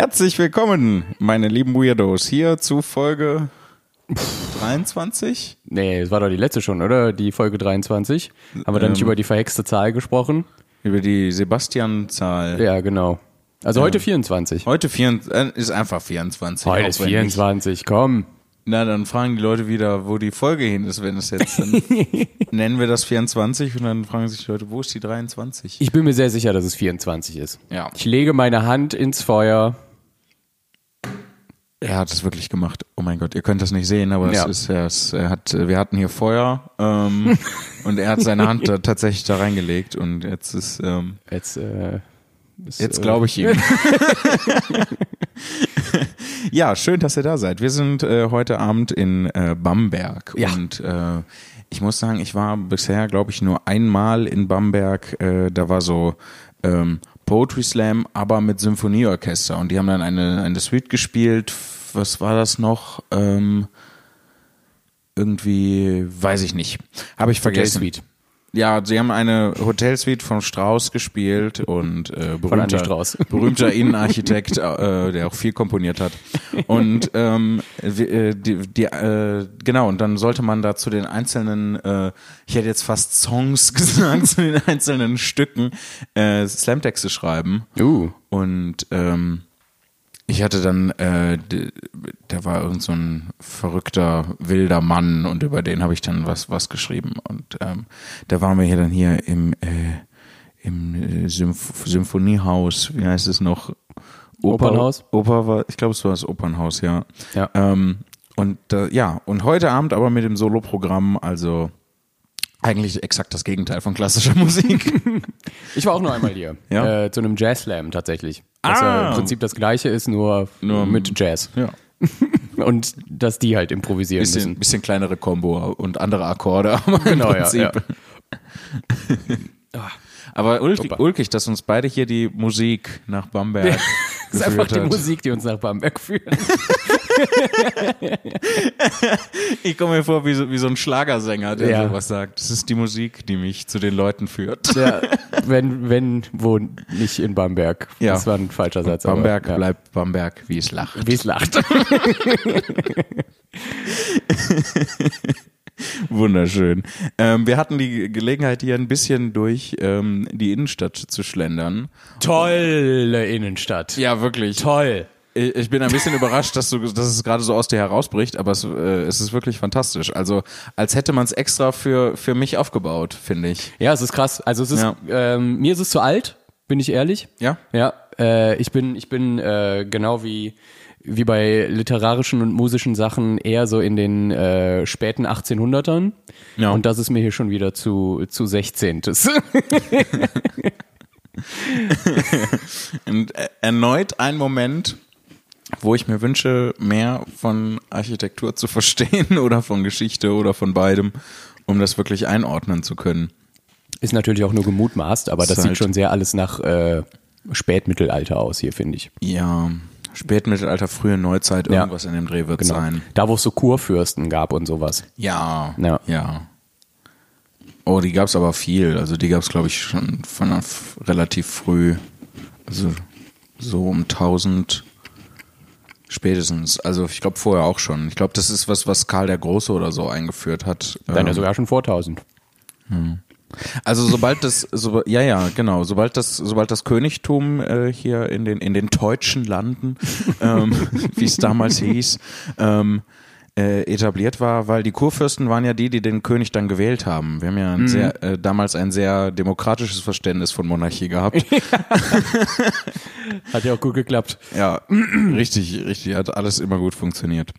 Herzlich willkommen, meine lieben Weirdos, hier zu Folge 23. Nee, es war doch die letzte schon, oder? Die Folge 23. Haben wir dann nicht Ähm. über die verhexte Zahl gesprochen? Über die Sebastian-Zahl. Ja, genau. Also heute 24. Heute vier, äh, ist einfach 24. Heute ist wenn nicht- 24, komm. Na, dann fragen die Leute wieder, wo die Folge hin ist, wenn es jetzt, dann nennen wir das 24 und dann fragen sich die Leute, wo ist die 23? Ich bin mir sehr sicher, dass es 24 ist. Ja. Ich lege meine Hand ins Feuer. Er hat es wirklich gemacht. Oh mein Gott, ihr könnt das nicht sehen, aber Ja. es ist, er, ist, er hat, wir hatten hier Feuer ähm, und er hat seine Hand da tatsächlich da reingelegt und jetzt ist, ähm, Jetzt, äh, ist, jetzt äh, glaube ich ihm. ja, schön, dass ihr da seid. Wir sind äh, heute Abend in äh, Bamberg Ja. und äh, ich muss sagen, ich war bisher, glaube ich, nur einmal in Bamberg. Äh, da war so ähm, Poetry Slam, aber mit Symphonieorchester und die haben dann eine, eine Suite gespielt. Was war das noch? Ähm, irgendwie, weiß ich nicht. Habe ich vergessen. Suite. Ja, sie haben eine Hotelsuite von Strauss gespielt und äh, berühmter, Strauss. berühmter Innenarchitekt, äh, der auch viel komponiert hat. Und ähm, äh, die, die, äh, genau, und dann sollte man da zu den einzelnen, äh, ich hätte jetzt fast Songs gesagt, zu den einzelnen Stücken äh, Slamtexte schreiben. Uh, Und ähm, ich hatte dann, äh, da war irgend so ein verrückter, wilder Mann und über den habe ich dann was, was geschrieben. Und ähm, da waren wir hier dann hier im, äh, im äh, Symph Symphoniehaus, wie heißt es noch? Oper- Opernhaus? Oper war, ich glaube, es war das Opernhaus, ja. ja. Ähm, und äh, ja, und heute Abend aber mit dem Soloprogramm, also eigentlich exakt das Gegenteil von klassischer Musik. Ich war auch nur einmal hier. Ja? Äh, zu einem Jazz Slam tatsächlich. Was Ah. ja im Prinzip das gleiche ist, nur, Nur- mit Jazz. ja. Und dass die halt improvisieren Bisschen, müssen. bisschen kleinere Combo und andere Akkorde, aber Genau, im ja, Prinzip. ja. Aber ulkig, ulkig, dass uns beide hier die Musik nach Bamberg ist einfach die hat. Musik, die uns nach Bamberg führt. Ich komme mir vor wie so, wie so ein Schlagersänger, der Ja. sowas sagt. Das ist die Musik, die mich zu den Leuten führt. Ja, wenn, wenn, wo nicht in Bamberg. Ja. Das war ein falscher Satz. aber, Bamberg ja. bleibt Bamberg, wie es lacht. Wie es lacht. Wunderschön. Ähm, wir hatten die Gelegenheit, hier ein bisschen durch ähm, die Innenstadt zu schlendern. Tolle Innenstadt. Ja, wirklich. Toll. Ich bin ein bisschen überrascht, dass, du, dass es gerade so aus dir herausbricht, aber es, äh, es ist wirklich fantastisch. Also als hätte man es extra für, für mich aufgebaut, finde ich. Ja, es ist krass. Also es ist, Ja. ähm, mir ist es zu alt, bin ich ehrlich. Ja? Ja, äh, ich bin, ich bin äh, genau wie wie bei literarischen und musischen Sachen eher so in den äh, späten 1800ern. Ja. Und das ist mir hier schon wieder zu zu 16. Und äh, erneut ein Moment, wo ich mir wünsche, mehr von Architektur zu verstehen oder von Geschichte oder von beidem, um das wirklich einordnen zu können. Ist natürlich auch nur gemutmaßt, aber das Ist sieht halt- schon sehr alles nach äh, Spätmittelalter aus hier, finde ich. Ja, Spätmittelalter, frühe Neuzeit, Ja. irgendwas in dem Dreh wird Genau. sein. Da, wo es so Kurfürsten gab und sowas. Ja, Ja. ja. Oh, die gab's aber viel. Also die gab's, glaube ich, schon von relativ früh. Also so um 1000 spätestens. Also ich glaube vorher auch schon. Ich glaube, das ist was, was Karl der Große oder so eingeführt hat. Dann ja Ähm, sogar schon vor 1000. Also sobald das, so, ja ja genau, sobald das, sobald das Königtum äh, hier in den in den deutschen Landen, ähm, wie es damals hieß, ähm, äh, etabliert war, weil die Kurfürsten waren ja die, die den König dann gewählt haben. Wir haben ja ein sehr, äh, damals ein sehr demokratisches Verständnis von Monarchie gehabt. Hat ja auch gut geklappt. Ja, richtig, richtig, hat alles immer gut funktioniert.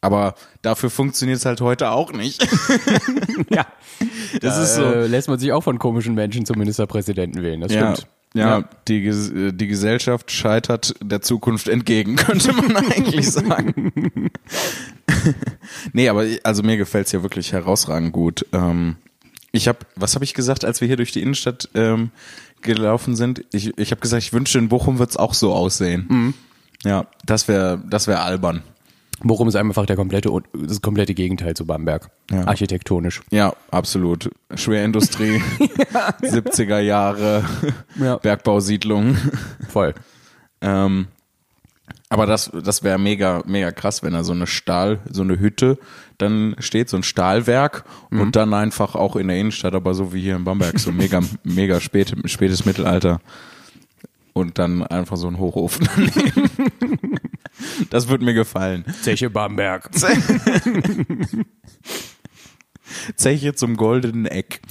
Aber dafür funktioniert es halt heute auch nicht. Ja. Das Da, ist so. Äh, lässt man sich auch von komischen Menschen zum Ministerpräsidenten wählen, das Ja, stimmt. ja, Die, Ges- äh, die Gesellschaft scheitert der Zukunft entgegen, könnte man eigentlich sagen. nee, aber also mir gefällt's hier wirklich herausragend gut. Ähm, ich habe, was habe ich gesagt, als wir hier durch die Innenstadt ähm, gelaufen sind? Ich, ich habe gesagt, ich wünschte, in Bochum wird's auch so aussehen. Mhm. Ja, das wäre das wär albern. Bochum ist einfach der komplette, das komplette Gegenteil zu Bamberg. Ja. Architektonisch. Ja, absolut. Schwerindustrie, 70er Jahre, Ja. Bergbausiedlung. Voll. Ähm, Aber das, das wäre mega, mega krass, wenn da so eine Stahl, so eine Hütte dann steht, so ein Stahlwerk Mhm. und dann einfach auch in der Innenstadt, aber so wie hier in Bamberg, so mega, mega spät, spätes Mittelalter. Und dann einfach so ein Hochofen daneben. Das wird mir gefallen. Zeche Bamberg. Zeche zum goldenen Eck.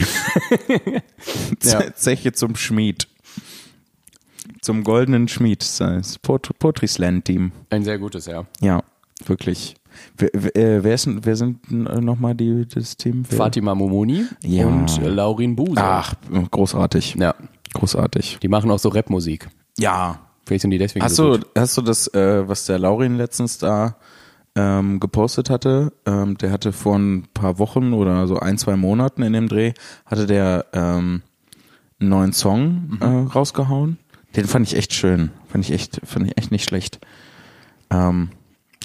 Ja. Zeche zum Schmied. Zum goldenen Schmied. Das Pot- Poetry Slam Team. Ein sehr gutes, ja. Ja, wirklich. Wer, wer, äh, wer, ist, wer sind nochmal die, das Team? Wer? Fatima Momoni Ja. und äh, Laurin Buse. Ach, großartig. Ja, Großartig. die machen auch so Rapmusik. Ja. Vielleicht sind die deswegen Hast so du, gut. hast du das, äh, was der Laurin letztens da ähm, gepostet hatte? Ähm, der hatte vor ein paar Wochen oder so ein, zwei Monaten in dem Dreh, hatte der ähm, einen neuen Song äh, rausgehauen. Den fand ich echt schön. Fand ich echt, fand ich echt nicht schlecht. Ähm,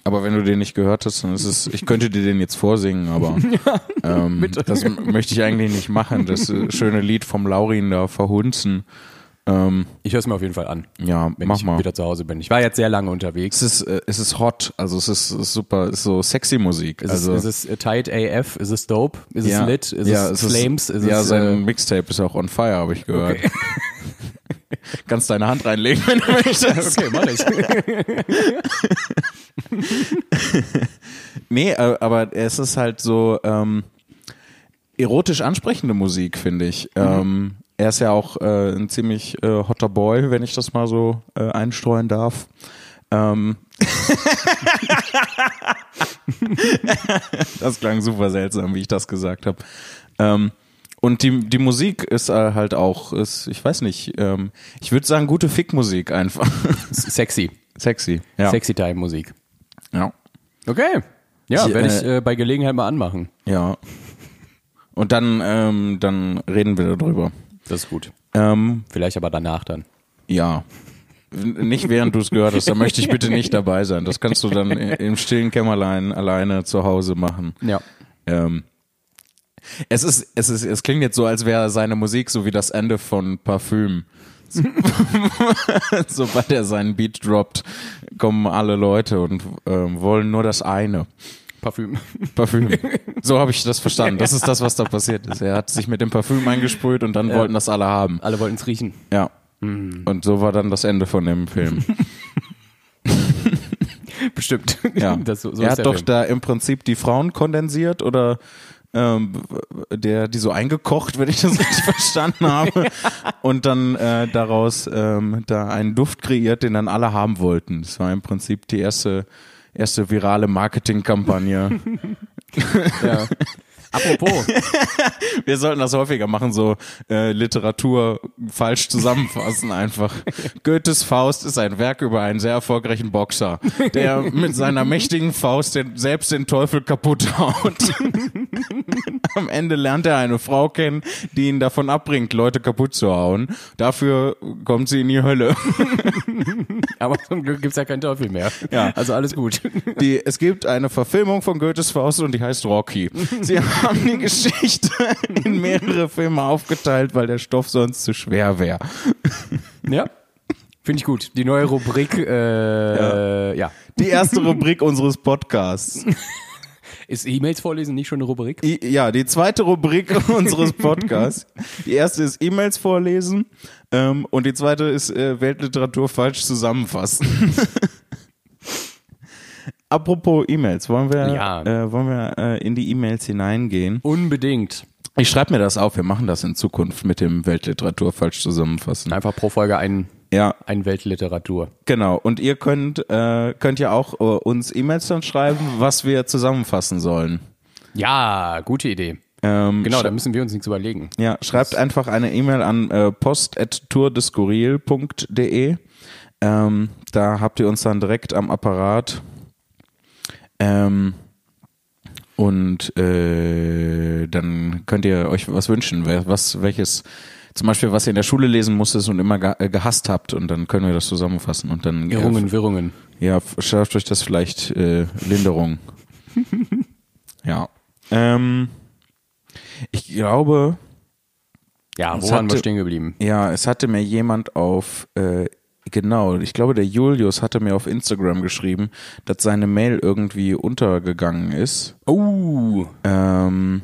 aber wenn du den nicht gehört hast, dann ist es, ich könnte dir den jetzt vorsingen, aber ähm, das möchte ich eigentlich nicht machen. Das äh, schöne Lied vom Laurin da verhunzen. Ähm, Ich höre es mir auf jeden Fall an, ja, wenn mach ich mal. wieder zu Hause bin. Ich war jetzt sehr lange unterwegs. Es ist, äh, es ist hot, also es ist, es ist super, es ist so sexy Musik. Ist, also, es, ist es tight AF? Ist es dope? Ist ja, es lit? Ist ja, es Flames? Ist ja, es, sein äh, Mixtape ist auch on fire, habe ich gehört. Kannst deine Hand reinlegen, wenn du möchtest. okay, mach ich. Nee, äh, aber es ist halt so ähm, erotisch ansprechende Musik, finde ich. Ähm, er ist ja auch äh, ein ziemlich äh, hotter Boy, wenn ich das mal so äh, einstreuen darf. Ähm, das klang super seltsam, wie ich das gesagt habe. Ähm, und die, die Musik ist äh, halt auch, ist, ich weiß nicht, ähm, ich würde sagen, gute Fickmusik einfach. Sexy. Sexy. Ja. Sexy Time Musik. Ja. Okay. Ja, werde äh, ich äh, bei Gelegenheit mal anmachen. Ja. Und dann, ähm, dann reden wir darüber. Das ist gut. Ähm, Vielleicht aber danach dann. ja. Nicht während du es gehört hast, da möchte ich bitte nicht dabei sein. Das kannst du dann im stillen Kämmerlein alleine zu Hause machen. Ja. Ähm, es ist, es ist, es klingt jetzt so, als wäre seine Musik so wie das Ende von Parfüm. Sobald er seinen Beat droppt, kommen alle Leute und ähm, wollen nur das eine. Parfüm. Parfüm. So habe ich das verstanden. Das ist das, was da passiert ist. Er hat sich mit dem Parfüm eingesprüht und dann wollten das alle haben. Alle wollten es riechen. Ja. Und so war dann das Ende von dem Film. Bestimmt. Ja. Das, so, er hat doch Film. da im Prinzip die Frauen kondensiert oder ähm, der die so eingekocht, wenn ich das richtig verstanden habe, und dann äh, daraus ähm, da einen Duft kreiert, den dann alle haben wollten. Das war im Prinzip die erste erste virale Marketingkampagne. Ja. Apropos, Wir sollten das häufiger machen, so äh, Literatur falsch zusammenfassen einfach. Goethes Faust ist ein Werk über einen sehr erfolgreichen Boxer, der mit seiner mächtigen Faust den, selbst den Teufel kaputt haut. Am Ende lernt er eine Frau kennen, die ihn davon abbringt, Leute kaputt zu hauen. Dafür kommt sie in die Hölle. aber zum Glück gibt's ja keinen Teufel mehr. Ja. Also alles gut. Die, es gibt eine Verfilmung von Goethes Faust und die heißt Rocky. Sie haben die Geschichte in mehrere Filme aufgeteilt, weil der Stoff sonst zu schwer wäre. Ja. Finde ich gut. Die neue Rubrik, äh, ja. Die erste Rubrik unseres Podcasts. Ist E-Mails vorlesen nicht schon eine Rubrik? I, ja, die zweite Rubrik unseres Podcasts. Die erste ist E-Mails vorlesen ähm, und die zweite ist äh, Weltliteratur falsch zusammenfassen. Apropos E-Mails, wollen wir, Ja. äh, wollen wir äh, in die E-Mails hineingehen? Unbedingt. Ich schreibe mir das auf, wir machen das in Zukunft mit dem Weltliteratur falsch zusammenfassen. Einfach pro Folge ein, Ja, ein Weltliteratur. genau. Und ihr könnt, äh, könnt ja auch äh, uns E-Mails dann schreiben, was wir zusammenfassen sollen. Ja, gute Idee. Ähm, Genau, da müssen wir uns nicht überlegen. Ja, schreibt einfach eine E-Mail an äh, post.tourdeskurril.de. Ähm, da habt ihr uns dann direkt am Apparat. Ähm, und äh, dann könnt ihr euch was wünschen, was, welches, zum Beispiel, was ihr in der Schule lesen musstet und immer äh, gehasst habt und dann können wir das zusammenfassen und dann Irrungen, Wirrungen. äh, ja, schafft euch das vielleicht äh, Linderung. ja. Ähm, ich glaube, Ja, wo waren wir stehen geblieben? Ja, es hatte mir jemand auf äh, genau. Ich glaube, der Julius hatte mir auf Instagram geschrieben, dass seine Mail irgendwie untergegangen ist. Oh. Ähm,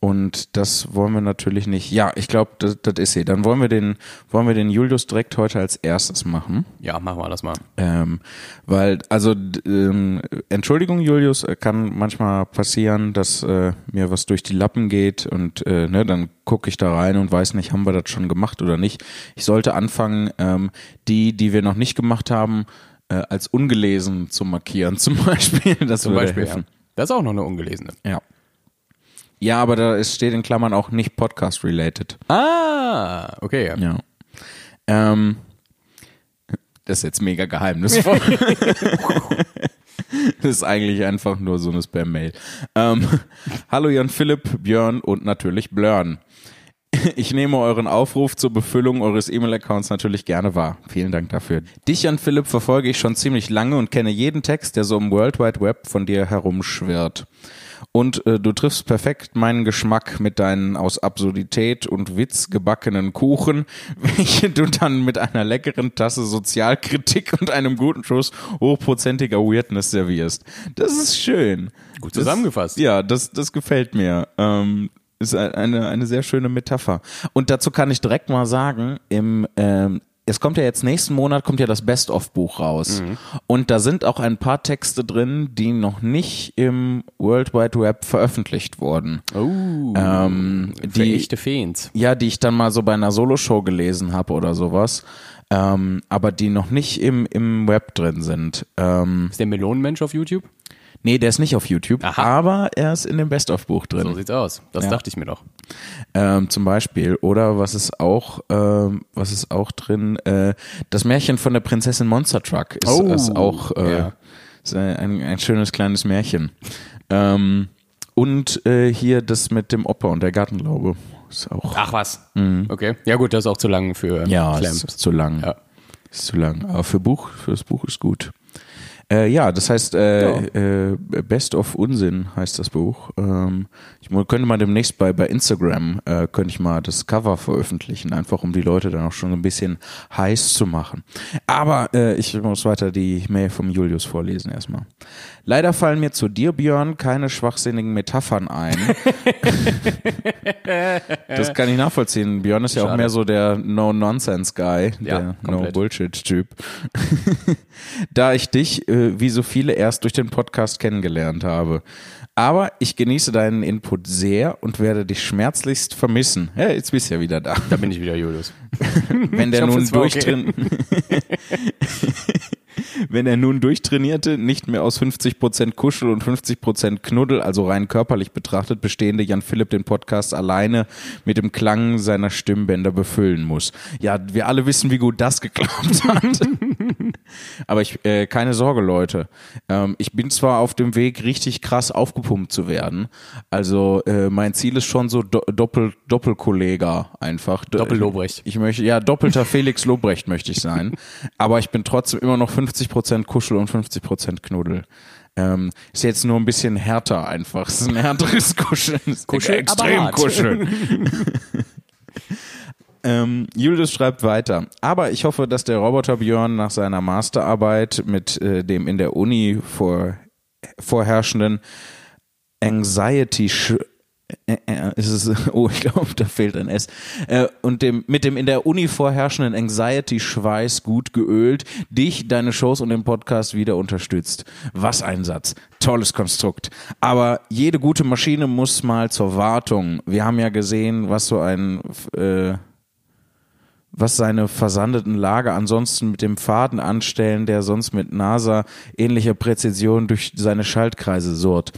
und das wollen wir natürlich nicht. Ja, ich glaube, das, das ist sie. Dann wollen wir den, wollen wir den Julius direkt heute als erstes machen. Ja, machen wir das mal. Ähm, weil, also, ähm, Entschuldigung, Julius, äh, kann manchmal passieren, dass äh, mir was durch die Lappen geht und äh, ne, dann gucke ich da rein und weiß nicht, haben wir das schon gemacht oder nicht. Ich sollte anfangen, ähm, die, die wir noch nicht gemacht haben, äh, als ungelesen zu markieren, zum Beispiel. Das Zum Beispiel, ja. helfen. Das ist auch noch eine ungelesene. Ja. Ja, aber da ist, steht in Klammern auch nicht Podcast-related. Ah, okay. Ja. Ähm, das ist jetzt mega geheimnisvoll. das ist eigentlich einfach nur so eine Spam-Mail. Ähm, Hallo Jan Philipp, Björn und natürlich Blörn. Ich nehme euren Aufruf zur Befüllung eures E-Mail-Accounts natürlich gerne wahr. Vielen Dank dafür. Dich, Jan Philipp, verfolge ich schon ziemlich lange und kenne jeden Text, der so im World Wide Web von dir herumschwirrt. Und äh, du triffst perfekt meinen Geschmack mit deinen aus Absurdität und Witz gebackenen Kuchen, welche du dann mit einer leckeren Tasse Sozialkritik und einem guten Schuss hochprozentiger Weirdness servierst. Das ist schön. Gut zusammengefasst. Das, ja, das, das gefällt mir. Ähm, ist eine, eine sehr schöne Metapher. Und dazu kann ich direkt mal sagen, im, ähm, es kommt ja jetzt nächsten Monat kommt ja das Best-of-Buch raus. Und da sind auch ein paar Texte drin, die noch nicht im World Wide Web veröffentlicht wurden. Oh. Ähm, die, echte Fans. ja, die ich dann mal so bei einer Soloshow gelesen habe oder sowas. Ähm, aber die noch nicht im, im Web drin sind. Ähm, Ist der Melonenmensch auf YouTube? Nee, der ist nicht auf YouTube, Aha. aber er ist in dem Best-of-Buch drin. So sieht's aus. Das Ja. dachte ich mir doch. ähm, zum Beispiel. Oder was ist auch, ähm, was ist auch drin? Äh, das Märchen von der Prinzessin Monster Truck ist, Oh, ist auch äh, ja. ist ein, ein schönes kleines Märchen. Ähm, und äh, hier das mit dem Opa und der Gartenlaube ist auch. Ach was. Okay. Ja gut, das ist auch zu lang für Mhm. ja, Clamp. ist zu lang. Ja. Ist zu lang. Aber für Buch, für das Buch ist gut. Äh, ja, das heißt äh, äh, Best of Unsinn heißt das Buch. Ähm, ich könnte mal demnächst bei bei Instagram äh, könnte ich mal das Cover veröffentlichen, einfach um die Leute dann auch schon ein bisschen heiß zu machen. Aber äh, ich muss weiter die Mail vom Julius vorlesen erstmal. Leider fallen mir zu dir, Björn, keine schwachsinnigen Metaphern ein. das kann ich nachvollziehen. Björn ist ja auch Schade. mehr so der No-Nonsense-Guy, Ja, der. No-Bullshit-Typ. da ich dich, äh, wie so viele, erst durch den Podcast kennengelernt habe. Aber ich genieße deinen Input sehr und werde dich schmerzlichst vermissen. Ja, jetzt bist du ja wieder da. Da bin ich wieder Julius. Wenn der hoffe, nun war okay. Wenn er nun durchtrainierte, nicht mehr aus 50% Kuschel und 50% Knuddel, also rein körperlich betrachtet, bestehende Jan Philipp den Podcast alleine mit dem Klang seiner Stimmbänder befüllen muss. Ja, wir alle wissen, wie gut das geklappt hat. Aber ich, äh, keine Sorge, Leute. Ähm, ich bin zwar auf dem Weg, richtig krass aufgepumpt zu werden. Also äh, mein Ziel ist schon so do Doppel Doppelkollega einfach. Doppel Lobrecht. Ich möchte, ja, doppelter Felix Lobrecht möchte ich sein. Aber ich bin trotzdem immer noch 50% Kuschel und 50% Knuddel. Ähm, ist jetzt nur ein bisschen härter einfach. Es ist ein härteres Kuscheln. Kuschel, extrem kuscheln. Ähm, Julius schreibt weiter. Aber ich hoffe, dass der Roboter Björn nach seiner Masterarbeit mit äh, dem in der Uni vor, vorherrschenden Anxiety äh, äh, ist es, oh, ich glaube, da fehlt ein S. Äh, und dem, mit dem in der Uni vorherrschenden Anxiety-Schweiß gut geölt, dich, deine Shows und den Podcast wieder unterstützt. Was ein Satz. Tolles Konstrukt. Aber jede gute Maschine muss mal zur Wartung. Wir haben ja gesehen, was so ein, äh, was seine versandeten Lager ansonsten mit dem Faden anstellen, der sonst mit NASA ähnlicher Präzision durch seine Schaltkreise surrt.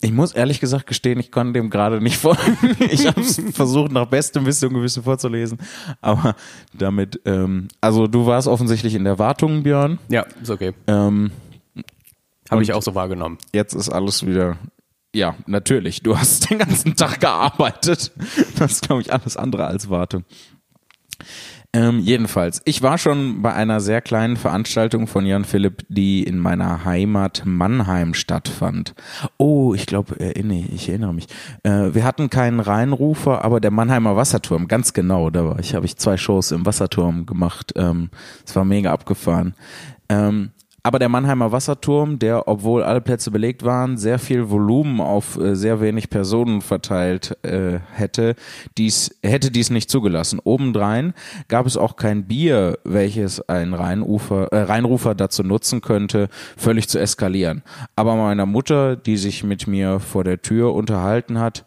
Ich muss ehrlich gesagt gestehen, ich konnte dem gerade nicht folgen. Ich habe es versucht, nach bestem Wissen und Gewissen vorzulesen. Aber damit, ähm, also du warst offensichtlich in der Wartung, Björn. Ja, ist okay. Ähm, Habe ich auch so wahrgenommen. jetzt ist alles wieder. Ja, natürlich. Du hast den ganzen Tag gearbeitet. Das ist, glaube ich, alles andere als Wartung. Ähm, jedenfalls, ich war schon bei einer sehr kleinen Veranstaltung von Jan Philipp, die in meiner Heimat Mannheim stattfand. Oh, ich glaube, äh, nee, ich erinnere mich. Äh, wir hatten keinen Rheinrufer, aber der Mannheimer Wasserturm, ganz genau, da war ich, habe ich zwei Shows im Wasserturm gemacht. Ähm, es war mega abgefahren. Ähm, aber der Mannheimer Wasserturm, der, obwohl alle Plätze belegt waren, sehr viel Volumen auf äh, sehr wenig Personen verteilt äh, hätte, dies, hätte dies nicht zugelassen. Obendrein gab es auch kein Bier, welches ein Rheinufer, äh, Rheinrufer dazu nutzen könnte, völlig zu eskalieren. Aber meiner Mutter, die sich mit mir vor der Tür unterhalten hat,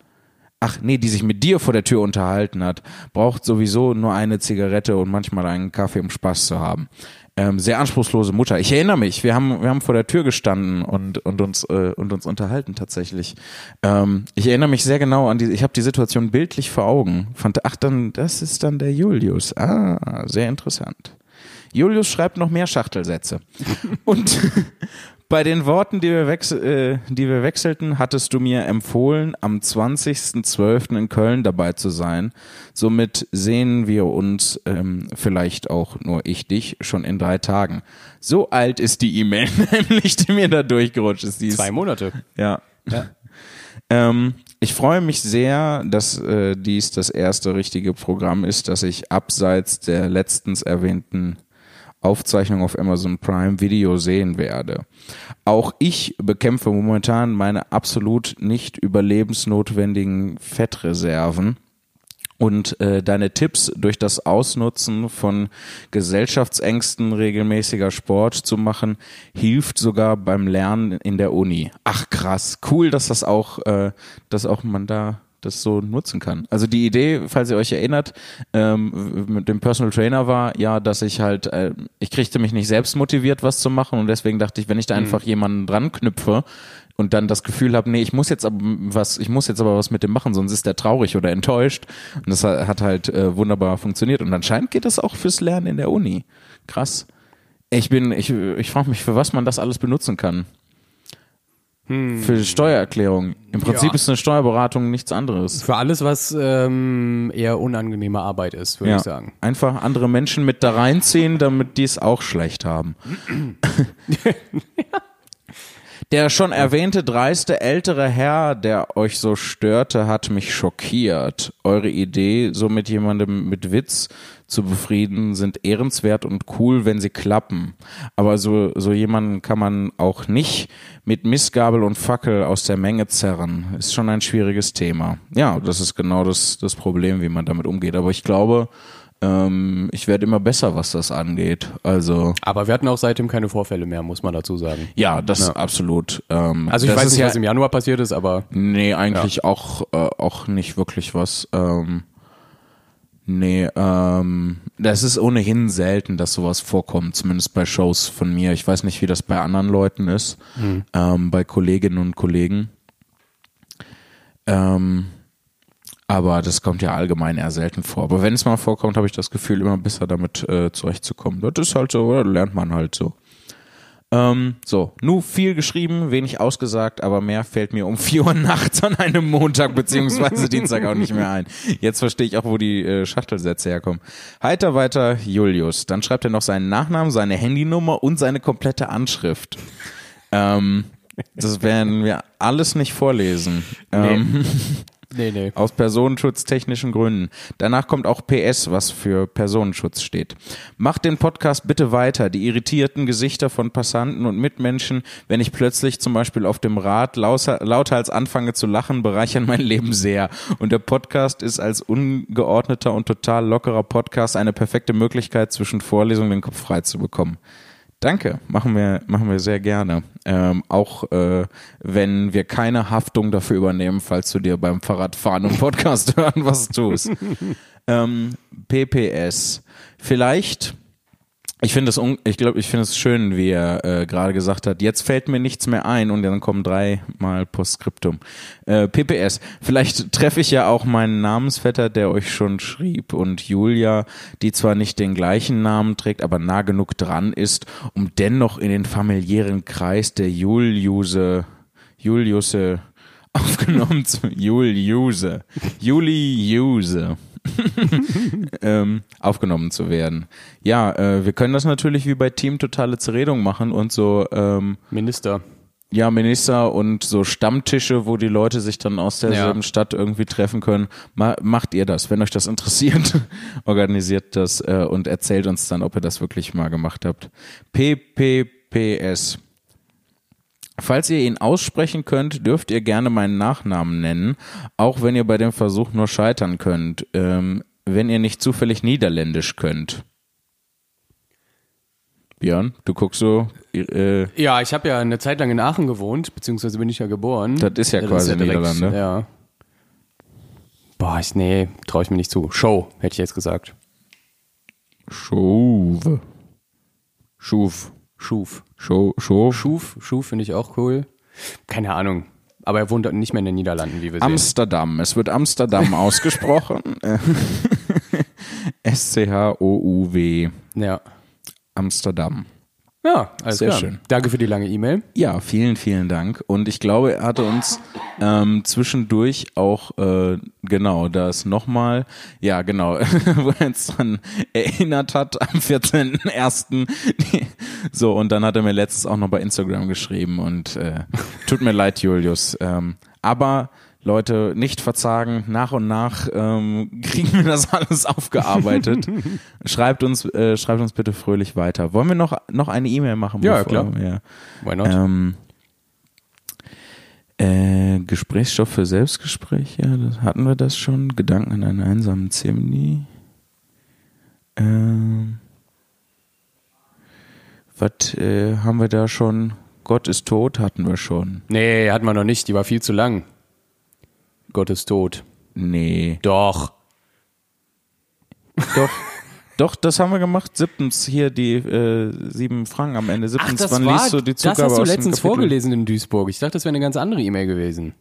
ach nee, die sich mit dir vor der Tür unterhalten hat, braucht sowieso nur eine Zigarette und manchmal einen Kaffee, um Spaß zu haben ähm, sehr anspruchslose Mutter. Ich erinnere mich, wir haben, wir haben vor der Tür gestanden und, und, uns, äh, und uns unterhalten tatsächlich. Ähm, ich erinnere mich sehr genau an die, ich habe die Situation bildlich vor Augen. Fand, ach, dann, das ist dann der Julius. Ah, sehr interessant. Julius schreibt noch mehr Schachtelsätze. und bei den Worten, die wir, äh, die wir wechselten, hattest du mir empfohlen, am 20.12. in Köln dabei zu sein. Somit sehen wir uns, ähm, vielleicht auch nur ich dich, schon in drei Tagen. So alt ist die E-Mail nämlich, die mir da durchgerutscht ist. ist Zwei Monate. Ja. ja. Ähm, ich freue mich sehr, dass äh, dies das erste richtige Programm ist, das ich abseits der letztens erwähnten Aufzeichnung auf Amazon Prime Video sehen werde. Auch ich bekämpfe momentan meine absolut nicht überlebensnotwendigen Fettreserven. Und äh, deine Tipps durch das Ausnutzen von Gesellschaftsängsten regelmäßiger Sport zu machen, hilft sogar beim Lernen in der Uni. Ach krass, cool, dass das auch, äh, dass auch man da das so nutzen kann. Also die Idee, falls ihr euch erinnert, ähm, mit dem Personal Trainer war ja, dass ich halt, äh, ich kriegte mich nicht selbst motiviert, was zu machen und deswegen dachte ich, wenn ich da mhm. einfach jemanden dran knüpfe und dann das Gefühl habe, nee, ich muss jetzt aber was, ich muss jetzt aber was mit dem machen, sonst ist der traurig oder enttäuscht. Und das hat halt äh, wunderbar funktioniert. Und anscheinend geht das auch fürs Lernen in der Uni. Krass. Ich bin, ich, ich frage mich, für was man das alles benutzen kann. Hm. Für Steuererklärung. Im Prinzip ja. ist eine Steuerberatung nichts anderes. Für alles, was ähm, eher unangenehme Arbeit ist, würde ja. ich sagen. Einfach andere Menschen mit da reinziehen, damit die es auch schlecht haben. Der schon erwähnte dreiste ältere Herr, der euch so störte, hat mich schockiert. Eure Idee, so mit jemandem mit Witz zu befrieden, sind ehrenswert und cool, wenn sie klappen. Aber so, so jemanden kann man auch nicht mit Missgabel und Fackel aus der Menge zerren. Ist schon ein schwieriges Thema. Ja, das ist genau das, das Problem, wie man damit umgeht. Aber ich glaube, ähm, ich werde immer besser, was das angeht. Also. Aber wir hatten auch seitdem keine Vorfälle mehr, muss man dazu sagen. Ja, das ja. absolut. Ähm, also ich weiß nicht, ja, was im Januar passiert ist, aber. Nee, eigentlich ja. auch, äh, auch nicht wirklich was. Ähm, Nee, ähm, das ist ohnehin selten, dass sowas vorkommt, zumindest bei Shows von mir. Ich weiß nicht, wie das bei anderen Leuten ist, mhm. ähm, bei Kolleginnen und Kollegen. Ähm, aber das kommt ja allgemein eher selten vor. Aber wenn es mal vorkommt, habe ich das Gefühl, immer besser damit äh, zurechtzukommen. Das ist halt so, oder? lernt man halt so. Ähm, so, nur viel geschrieben, wenig ausgesagt, aber mehr fällt mir um 4 Uhr nachts an einem Montag beziehungsweise Dienstag auch nicht mehr ein. Jetzt verstehe ich auch, wo die äh, Schachtelsätze herkommen. Heiter weiter Julius. Dann schreibt er noch seinen Nachnamen, seine Handynummer und seine komplette Anschrift. Ähm, das werden wir alles nicht vorlesen. Nee. Ähm, Nee, nee. Aus personenschutztechnischen Gründen. Danach kommt auch PS, was für Personenschutz steht. Macht den Podcast bitte weiter. Die irritierten Gesichter von Passanten und Mitmenschen, wenn ich plötzlich zum Beispiel auf dem Rad lauthals anfange zu lachen, bereichern mein Leben sehr. Und der Podcast ist als ungeordneter und total lockerer Podcast eine perfekte Möglichkeit, zwischen Vorlesungen den Kopf frei zu bekommen. Danke, machen wir, machen wir sehr gerne. Ähm, auch äh, wenn wir keine Haftung dafür übernehmen, falls du dir beim Fahrradfahren und Podcast hören was tust. ähm, PPS. Vielleicht ich finde es, ich glaube, ich finde es schön, wie er äh, gerade gesagt hat. Jetzt fällt mir nichts mehr ein und dann kommen dreimal Postskriptum. Äh, PPS. Vielleicht treffe ich ja auch meinen Namensvetter, der euch schon schrieb und Julia, die zwar nicht den gleichen Namen trägt, aber nah genug dran ist, um dennoch in den familiären Kreis der Juliuse, Juliusse aufgenommen zu Juliuse, Juliuse ähm, aufgenommen zu werden. Ja, äh, wir können das natürlich wie bei Team Totale Zerredung machen und so ähm, Minister. ja, Minister und so Stammtische, wo die Leute sich dann aus derselben Ja. Stadt irgendwie treffen können. Ma macht ihr das, wenn euch das interessiert, organisiert das äh, und erzählt uns dann, ob ihr das wirklich mal gemacht habt. PPPS. Falls ihr ihn aussprechen könnt, dürft ihr gerne meinen Nachnamen nennen, auch wenn ihr bei dem Versuch nur scheitern könnt, ähm, wenn ihr nicht zufällig Niederländisch könnt. Björn, du guckst so, äh, Ja, ich habe ja eine Zeit lang in Aachen gewohnt, beziehungsweise bin ich ja geboren. Das ist ja quasi Niederlande. Ja. Boah, ich, nee, traue ich mir nicht zu. Show, hätte ich jetzt gesagt. Schuv. Schuf. Schuf. Scho, Schuf. Schuf, Schuf finde ich auch cool. Keine Ahnung. Aber er wohnt nicht mehr in den Niederlanden, wie wir sehen. Amsterdam. Es wird Amsterdam ausgesprochen. S-C-H-O-U-W. Ja. Amsterdam. Ja, alles Sehr klar. schön. Danke für die lange E-Mail. Ja, vielen, vielen Dank. Und ich glaube, er hatte uns ähm, zwischendurch auch, äh, genau, das nochmal, ja, genau, wo er uns dran erinnert hat am 14.01. so, und dann hat er mir letztens auch noch bei Instagram geschrieben und äh, tut mir leid, Julius. Ähm, aber Leute, nicht verzagen, nach und nach ähm, kriegen wir das alles aufgearbeitet. schreibt uns, äh, schreibt uns bitte fröhlich weiter. Wollen wir noch, noch eine E-Mail machen? Ja, bevor- klar. Ja. Why not? Ähm, äh, Gesprächsstoff für Selbstgespräche, das, hatten wir das schon? Gedanken an einen einsamen Zimni. Ähm, was äh, haben wir da schon? Gott ist tot, hatten wir schon. nee, hatten wir noch nicht. Die war viel zu lang. Gott ist tot. Nee. Doch. Doch. Doch, das haben wir gemacht. Siebtens, hier die äh, sieben Franken am Ende. Siebtens, wann liest du die das Zugabe hast du letztens vorgelesen in Duisburg. Ich dachte, das wäre eine ganz andere E-Mail gewesen.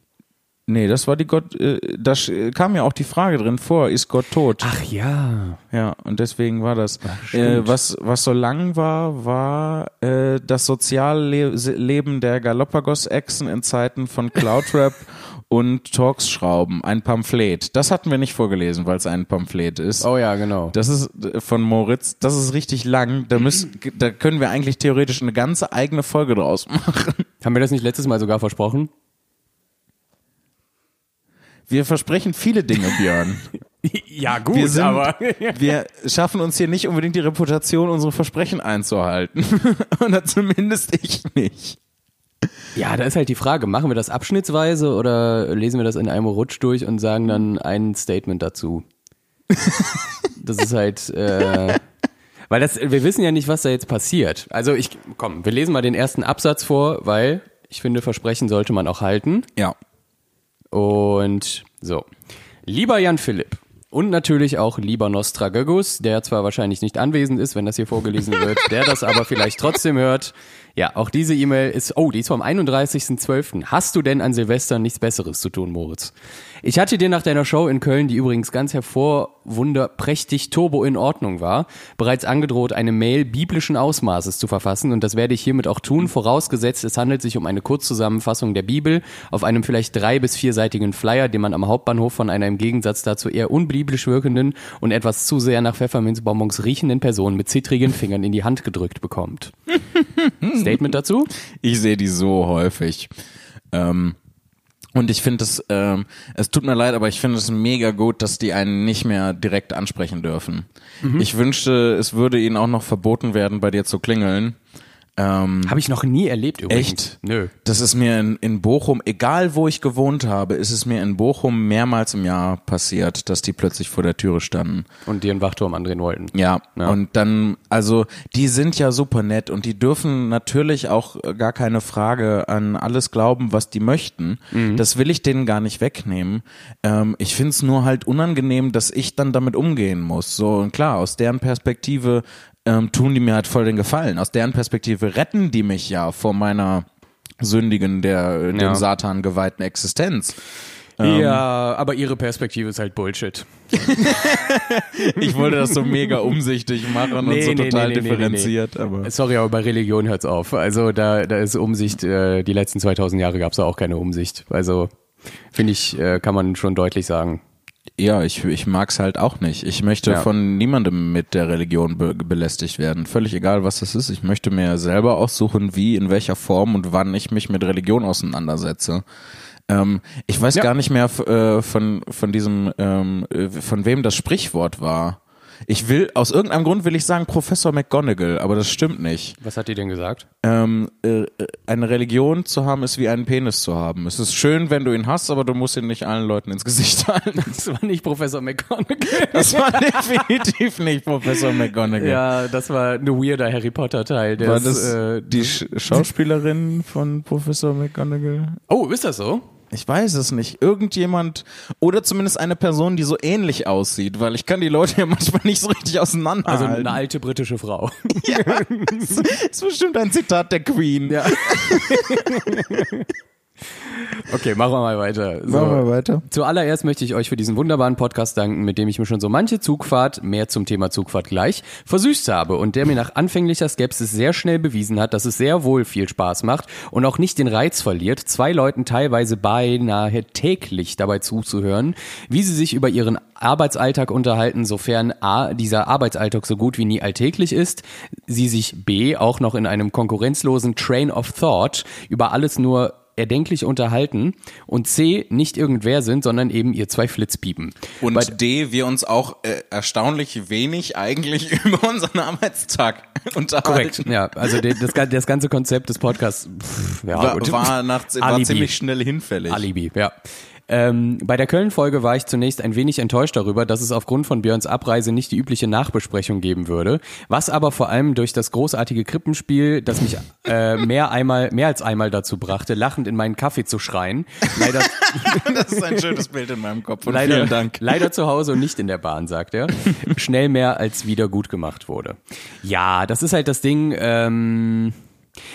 Nee, das war die Gott, äh, da sch- kam ja auch die Frage drin vor, ist Gott tot? Ach ja. Ja, und deswegen war das. stimmt. äh, was, was so lang war, war äh, das Sozialleben der Galapagos-Echsen in Zeiten von Cloudrap und Talksschrauben, ein Pamphlet. Das hatten wir nicht vorgelesen, weil es ein Pamphlet ist. Oh ja, genau. Das ist äh, von Moritz, das ist richtig lang. Da, müssen, da können wir eigentlich theoretisch eine ganze eigene Folge draus machen. Haben wir das nicht letztes Mal sogar versprochen? Wir versprechen viele Dinge, Björn. Ja, gut, Wir, sind, wir schaffen uns hier nicht unbedingt die Reputation, unsere Versprechen einzuhalten. Oder zumindest ich nicht. Ja, da ist halt die Frage, machen wir das abschnittsweise oder lesen wir das in einem Rutsch durch und sagen dann ein Statement dazu? Das ist halt, äh, weil das, wir wissen ja nicht, was da jetzt passiert. Also ich, komm, wir lesen mal den ersten Absatz vor, weil ich finde, Versprechen sollte man auch halten. Ja. Und so. Lieber Jan Philipp und natürlich auch lieber Nostragögus, der zwar wahrscheinlich nicht anwesend ist, wenn das hier vorgelesen wird, der das aber vielleicht trotzdem hört. Ja, auch diese E-Mail ist, oh, die ist vom 31.12. Hast du denn an Silvester nichts Besseres zu tun, Moritz? Ich hatte dir nach deiner Show in Köln, die übrigens ganz hervorwunderprächtig turbo in Ordnung war, bereits angedroht, eine Mail biblischen Ausmaßes zu verfassen und das werde ich hiermit auch tun, vorausgesetzt es handelt sich um eine Kurzzusammenfassung der Bibel auf einem vielleicht drei- bis vierseitigen Flyer, den man am Hauptbahnhof von einer im Gegensatz dazu eher unbiblisch wirkenden und etwas zu sehr nach Pfefferminzbonbons riechenden Person mit zittrigen Fingern in die Hand gedrückt bekommt. Statement dazu? Ich sehe die so häufig. Ähm, und ich finde es, ähm, es tut mir leid, aber ich finde es mega gut, dass die einen nicht mehr direkt ansprechen dürfen. Ich wünschte, es würde ihnen auch noch verboten werden, bei dir zu klingeln. Ähm, Habe ich noch nie erlebt übrigens. Echt? Nö. Das ist mir in, in Bochum, egal wo ich gewohnt habe, ist es mir in Bochum mehrmals im Jahr passiert, dass die plötzlich vor der Türe standen. Und dir einen Wachturm andrehen wollten. Ja, Ja. und dann, also die sind ja super nett und die dürfen natürlich auch äh, gar keine Frage an alles glauben, was die möchten. Das will ich denen gar nicht wegnehmen. Ähm, ich find's nur halt unangenehm, dass ich dann damit umgehen muss. So, und klar, aus deren Perspektive ähm, tun die mir halt voll den Gefallen. Aus deren Perspektive retten die mich ja vor meiner sündigen, der dem Ja. Satan geweihten Existenz. Ja, aber ihre Perspektive ist halt Bullshit. Ich wollte das so mega umsichtig machen und Nee, so nee, total nee, differenziert, aber. Sorry, aber bei Religion hört's auf. Also da, da ist Umsicht, äh, die letzten 2000 Jahre gab's da auch keine Umsicht. Also finde ich, äh, kann man schon deutlich sagen. Ja, ich, ich mag's halt auch nicht. Ich möchte Ja. von niemandem mit der Religion be belästigt werden. Völlig egal, was das ist. Ich möchte mir selber aussuchen, wie, in welcher Form und wann ich mich mit Religion auseinandersetze. Ähm, ich weiß Ja. gar nicht mehr äh, von, von diesem, ähm, äh, von wem das Sprichwort war. Ich will, aus irgendeinem Grund will ich sagen Professor McGonagall, aber das stimmt nicht. Was hat die denn gesagt? Ähm, äh, eine Religion zu haben, ist wie einen Penis zu haben. Es ist schön, wenn du ihn hast, aber du musst ihn nicht allen Leuten ins Gesicht halten. Das war nicht Professor McGonagall. Das war definitiv nicht Professor McGonagall. Ja, das war ein weirder Harry Potter Teil. Der War ist, das äh, die Sch Schauspielerin von Professor McGonagall? oh, ist das so? Ich weiß es nicht. Irgendjemand oder zumindest eine Person, die so ähnlich aussieht, weil ich kann die Leute ja manchmal nicht so richtig Also auseinanderhalten. eine alte britische Frau. ja, das ist bestimmt ein Zitat der Queen. Ja. okay, machen wir mal weiter. So. Machen wir weiter. Zuallererst möchte ich euch für diesen wunderbaren Podcast danken, mit dem ich mir schon so manche Zugfahrt, mehr zum Thema Zugfahrt gleich, versüßt habe und der mir nach anfänglicher Skepsis sehr schnell bewiesen hat, dass es sehr wohl viel Spaß macht und auch nicht den Reiz verliert, zwei Leuten teilweise beinahe täglich dabei zuzuhören, wie sie sich über ihren Arbeitsalltag unterhalten, sofern A, dieser Arbeitsalltag so gut wie nie alltäglich ist, sie sich B, auch noch in einem konkurrenzlosen Train of Thought über alles nur erdenklich unterhalten und C, nicht irgendwer sind, sondern eben ihr zwei Flitzpiepen. Und Bei- D, wir uns auch äh, erstaunlich wenig eigentlich über unseren Arbeitstag unterhalten. Korrekt, ja. Also de- das, das ganze Konzept des Podcasts pff, ja, War, war, nach, war ziemlich schnell hinfällig. Alibi, ja. Ähm, bei der Köln-Folge war ich zunächst ein wenig enttäuscht darüber, dass es aufgrund von Björns Abreise nicht die übliche Nachbesprechung geben würde, was aber vor allem durch das großartige Krippenspiel, das mich äh, mehr einmal, mehr als einmal dazu brachte, lachend in meinen Kaffee zu schreien, leider, Das ist ein schönes Bild in meinem Kopf und leider, vielen Dank. leider zu Hause und nicht in der Bahn, sagt er, schnell mehr als wieder gut gemacht wurde. Ja, das ist halt das Ding, ähm,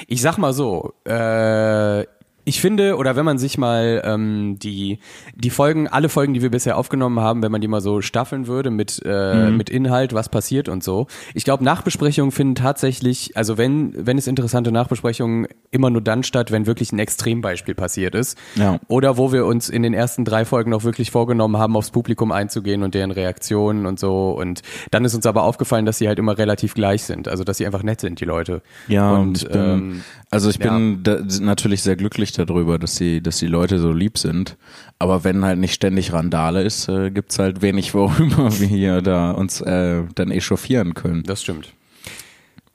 ich sag mal so, äh, ich finde, oder wenn man sich mal ähm, die, die Folgen, alle Folgen, die wir bisher aufgenommen haben, wenn man die mal so staffeln würde mit, äh, mit Inhalt, was passiert und so. Ich glaube, Nachbesprechungen finden tatsächlich, also wenn, wenn es interessante Nachbesprechungen immer nur dann statt, wenn wirklich ein Extrembeispiel passiert ist. Ja. Oder wo wir uns in den ersten drei Folgen noch wirklich vorgenommen haben, aufs Publikum einzugehen und deren Reaktionen und so. Und dann ist uns aber aufgefallen, dass sie halt immer relativ gleich sind. Also, dass sie einfach nett sind, die Leute. Ja, und, und ich bin, ähm, also ich ja. bin da, natürlich sehr glücklich darüber, dass die, dass die Leute so lieb sind. Aber wenn halt nicht ständig Randale ist, äh, gibt's halt wenig, worüber wir hier da uns äh, dann echauffieren können. Das stimmt.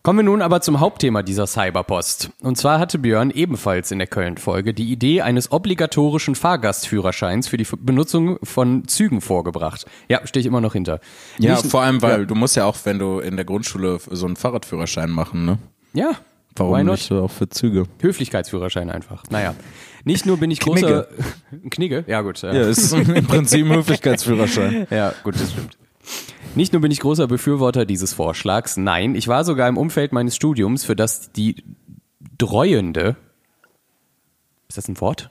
Kommen wir nun aber zum Hauptthema dieser Cyberpost. Und zwar hatte Björn ebenfalls in der Köln-Folge die Idee eines obligatorischen Fahrgastführerscheins für die F- Benutzung von Zügen vorgebracht. Ja, stehe ich immer noch hinter. Ja, Nicht- vor allem, weil du musst ja auch, wenn du in der Grundschule so einen Fahrradführerschein machen, ne? Ja, Warum nicht auch für Züge? Höflichkeitsführerschein einfach. Naja, nicht nur bin ich großer... Knigge? Ja gut. Ja, es ist im Prinzip ein Höflichkeitsführerschein. Ja, gut, das stimmt. Nicht nur bin ich großer Befürworter dieses Vorschlags, nein, ich war sogar im Umfeld meines Studiums, für das die dreuende, ist das ein Wort?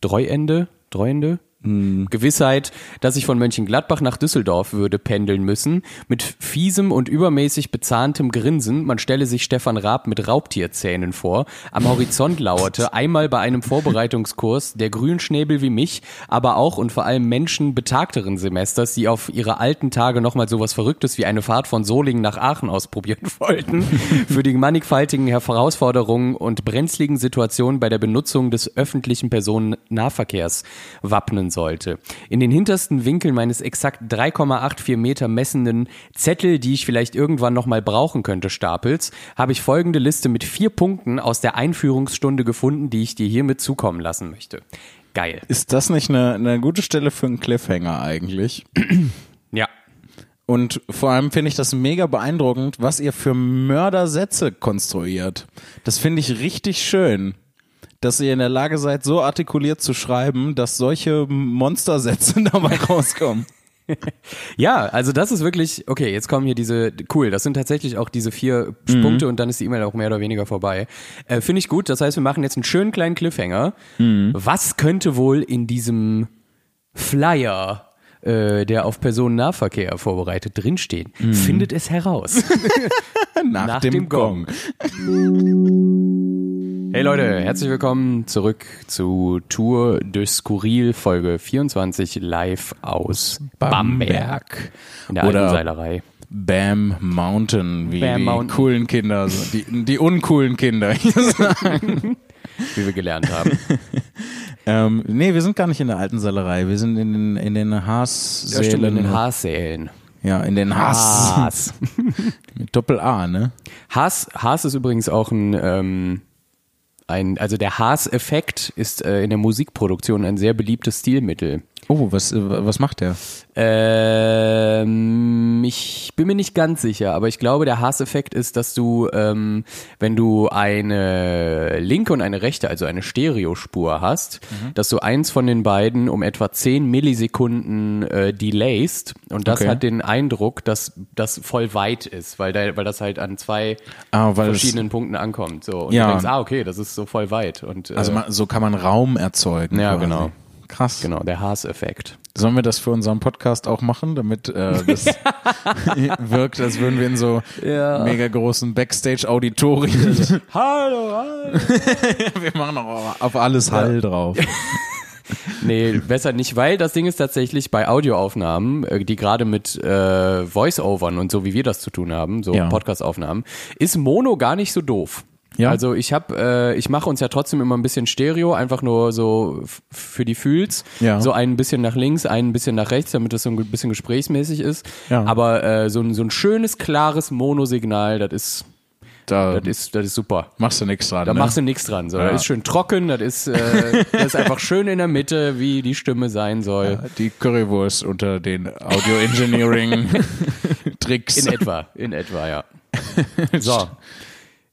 Dreuende? Dreuende? Gewissheit, dass ich von Mönchengladbach nach Düsseldorf würde pendeln müssen, mit fiesem und übermäßig bezahntem Grinsen, man stelle sich Stefan Raab mit Raubtierzähnen vor, am Horizont lauerte, einmal bei einem Vorbereitungskurs, der Grünschnäbel wie mich, aber auch und vor allem Menschen betagteren Semesters, die auf ihre alten Tage nochmal sowas Verrücktes wie eine Fahrt von Solingen nach Aachen ausprobieren wollten, für die mannigfaltigen Herausforderungen und brenzligen Situationen bei der Benutzung des öffentlichen Personennahverkehrs wappnen sollte. In den hintersten Winkeln meines exakt 3,84 Meter messenden Zettel, die ich vielleicht irgendwann nochmal brauchen könnte, Stapels, habe ich folgende Liste mit vier Punkten aus der Einführungsstunde gefunden, die ich dir hiermit zukommen lassen möchte. Geil. Ist das nicht eine, eine gute Stelle für einen Cliffhanger eigentlich? Ja. Und vor allem finde ich das mega beeindruckend, was ihr für Mördersätze konstruiert. Das finde ich richtig schön, dass ihr in der Lage seid, so artikuliert zu schreiben, dass solche Monstersätze dabei rauskommen. Ja, also das ist wirklich, okay, jetzt kommen hier diese, cool, das sind tatsächlich auch diese vier Punkte und dann ist die E-Mail auch mehr oder weniger vorbei. Äh, Finde ich gut, das heißt, wir machen jetzt einen schönen kleinen Cliffhanger. Was könnte wohl in diesem Flyer, äh, der auf Personennahverkehr vorbereitet, drinstehen? Findet es heraus. Nach, dem, Gong. Hey Leute, herzlich willkommen zurück zu Tour de Skurril Folge 24 live aus Bamberg in der Oder- Seilerei. Bam Mountain, wie Bam die Mountain. coolen Kinder, die, die uncoolen Kinder. wie wir gelernt haben. ähm, nee, wir sind gar nicht in der alten Salerei, wir sind in den, in den Haassälen. Ja, stimmt, in den Haassälen. Ja, in den Haas. Haas. Mit Doppel A, ne? Haas, Haas ist übrigens auch ein, ähm, ein also der Haas-Effekt ist äh, in der Musikproduktion ein sehr beliebtes Stilmittel. Oh, was, äh, was macht der? Ähm, ich bin mir nicht ganz sicher, aber ich glaube, der Haas-Effekt ist, dass du, ähm, wenn du eine linke und eine rechte, also eine Stereospur hast, Mhm. dass du eins von den beiden um etwa 10 Millisekunden äh, delayst und das Okay. hat den Eindruck, dass das voll weit ist, weil, da, weil das halt an zwei Ah, verschiedenen Punkten ankommt. So. Und Ja. du denkst, ah, okay, das ist so voll weit. Und, äh, also man, so kann man Raum erzeugen. Ja, quasi. genau. Krass. genau, der Haas-Effekt. Sollen wir das für unseren Podcast auch machen, damit äh, das wirkt, als würden wir in so Ja. mega großen Backstage-Auditorien. Hallo, hallo. wir machen auch auf alles Hall drauf. Nee, besser nicht, weil das Ding ist tatsächlich bei Audioaufnahmen, äh, die gerade mit äh, Voice-Overn und so wie wir das zu tun haben, so Ja. Podcast-Aufnahmen, ist Mono gar nicht so doof. Ja. Also ich habe, äh, ich mache uns ja trotzdem immer ein bisschen Stereo, einfach nur so für die Fühls, Ja. so ein bisschen nach links, ein bisschen nach rechts, damit das so ein bisschen gesprächsmäßig ist. Ja. Aber äh, so, ein, so ein schönes, klares Monosignal, das ist, Da das ist, das ist super. machst du nichts dran. Da ne? machst du nichts dran. So. Ja. Das ist schön trocken, das ist, äh, das ist einfach schön in der Mitte, wie die Stimme sein soll. die Currywurst unter den Audio-Engineering-Tricks. In etwa, in etwa, ja. So,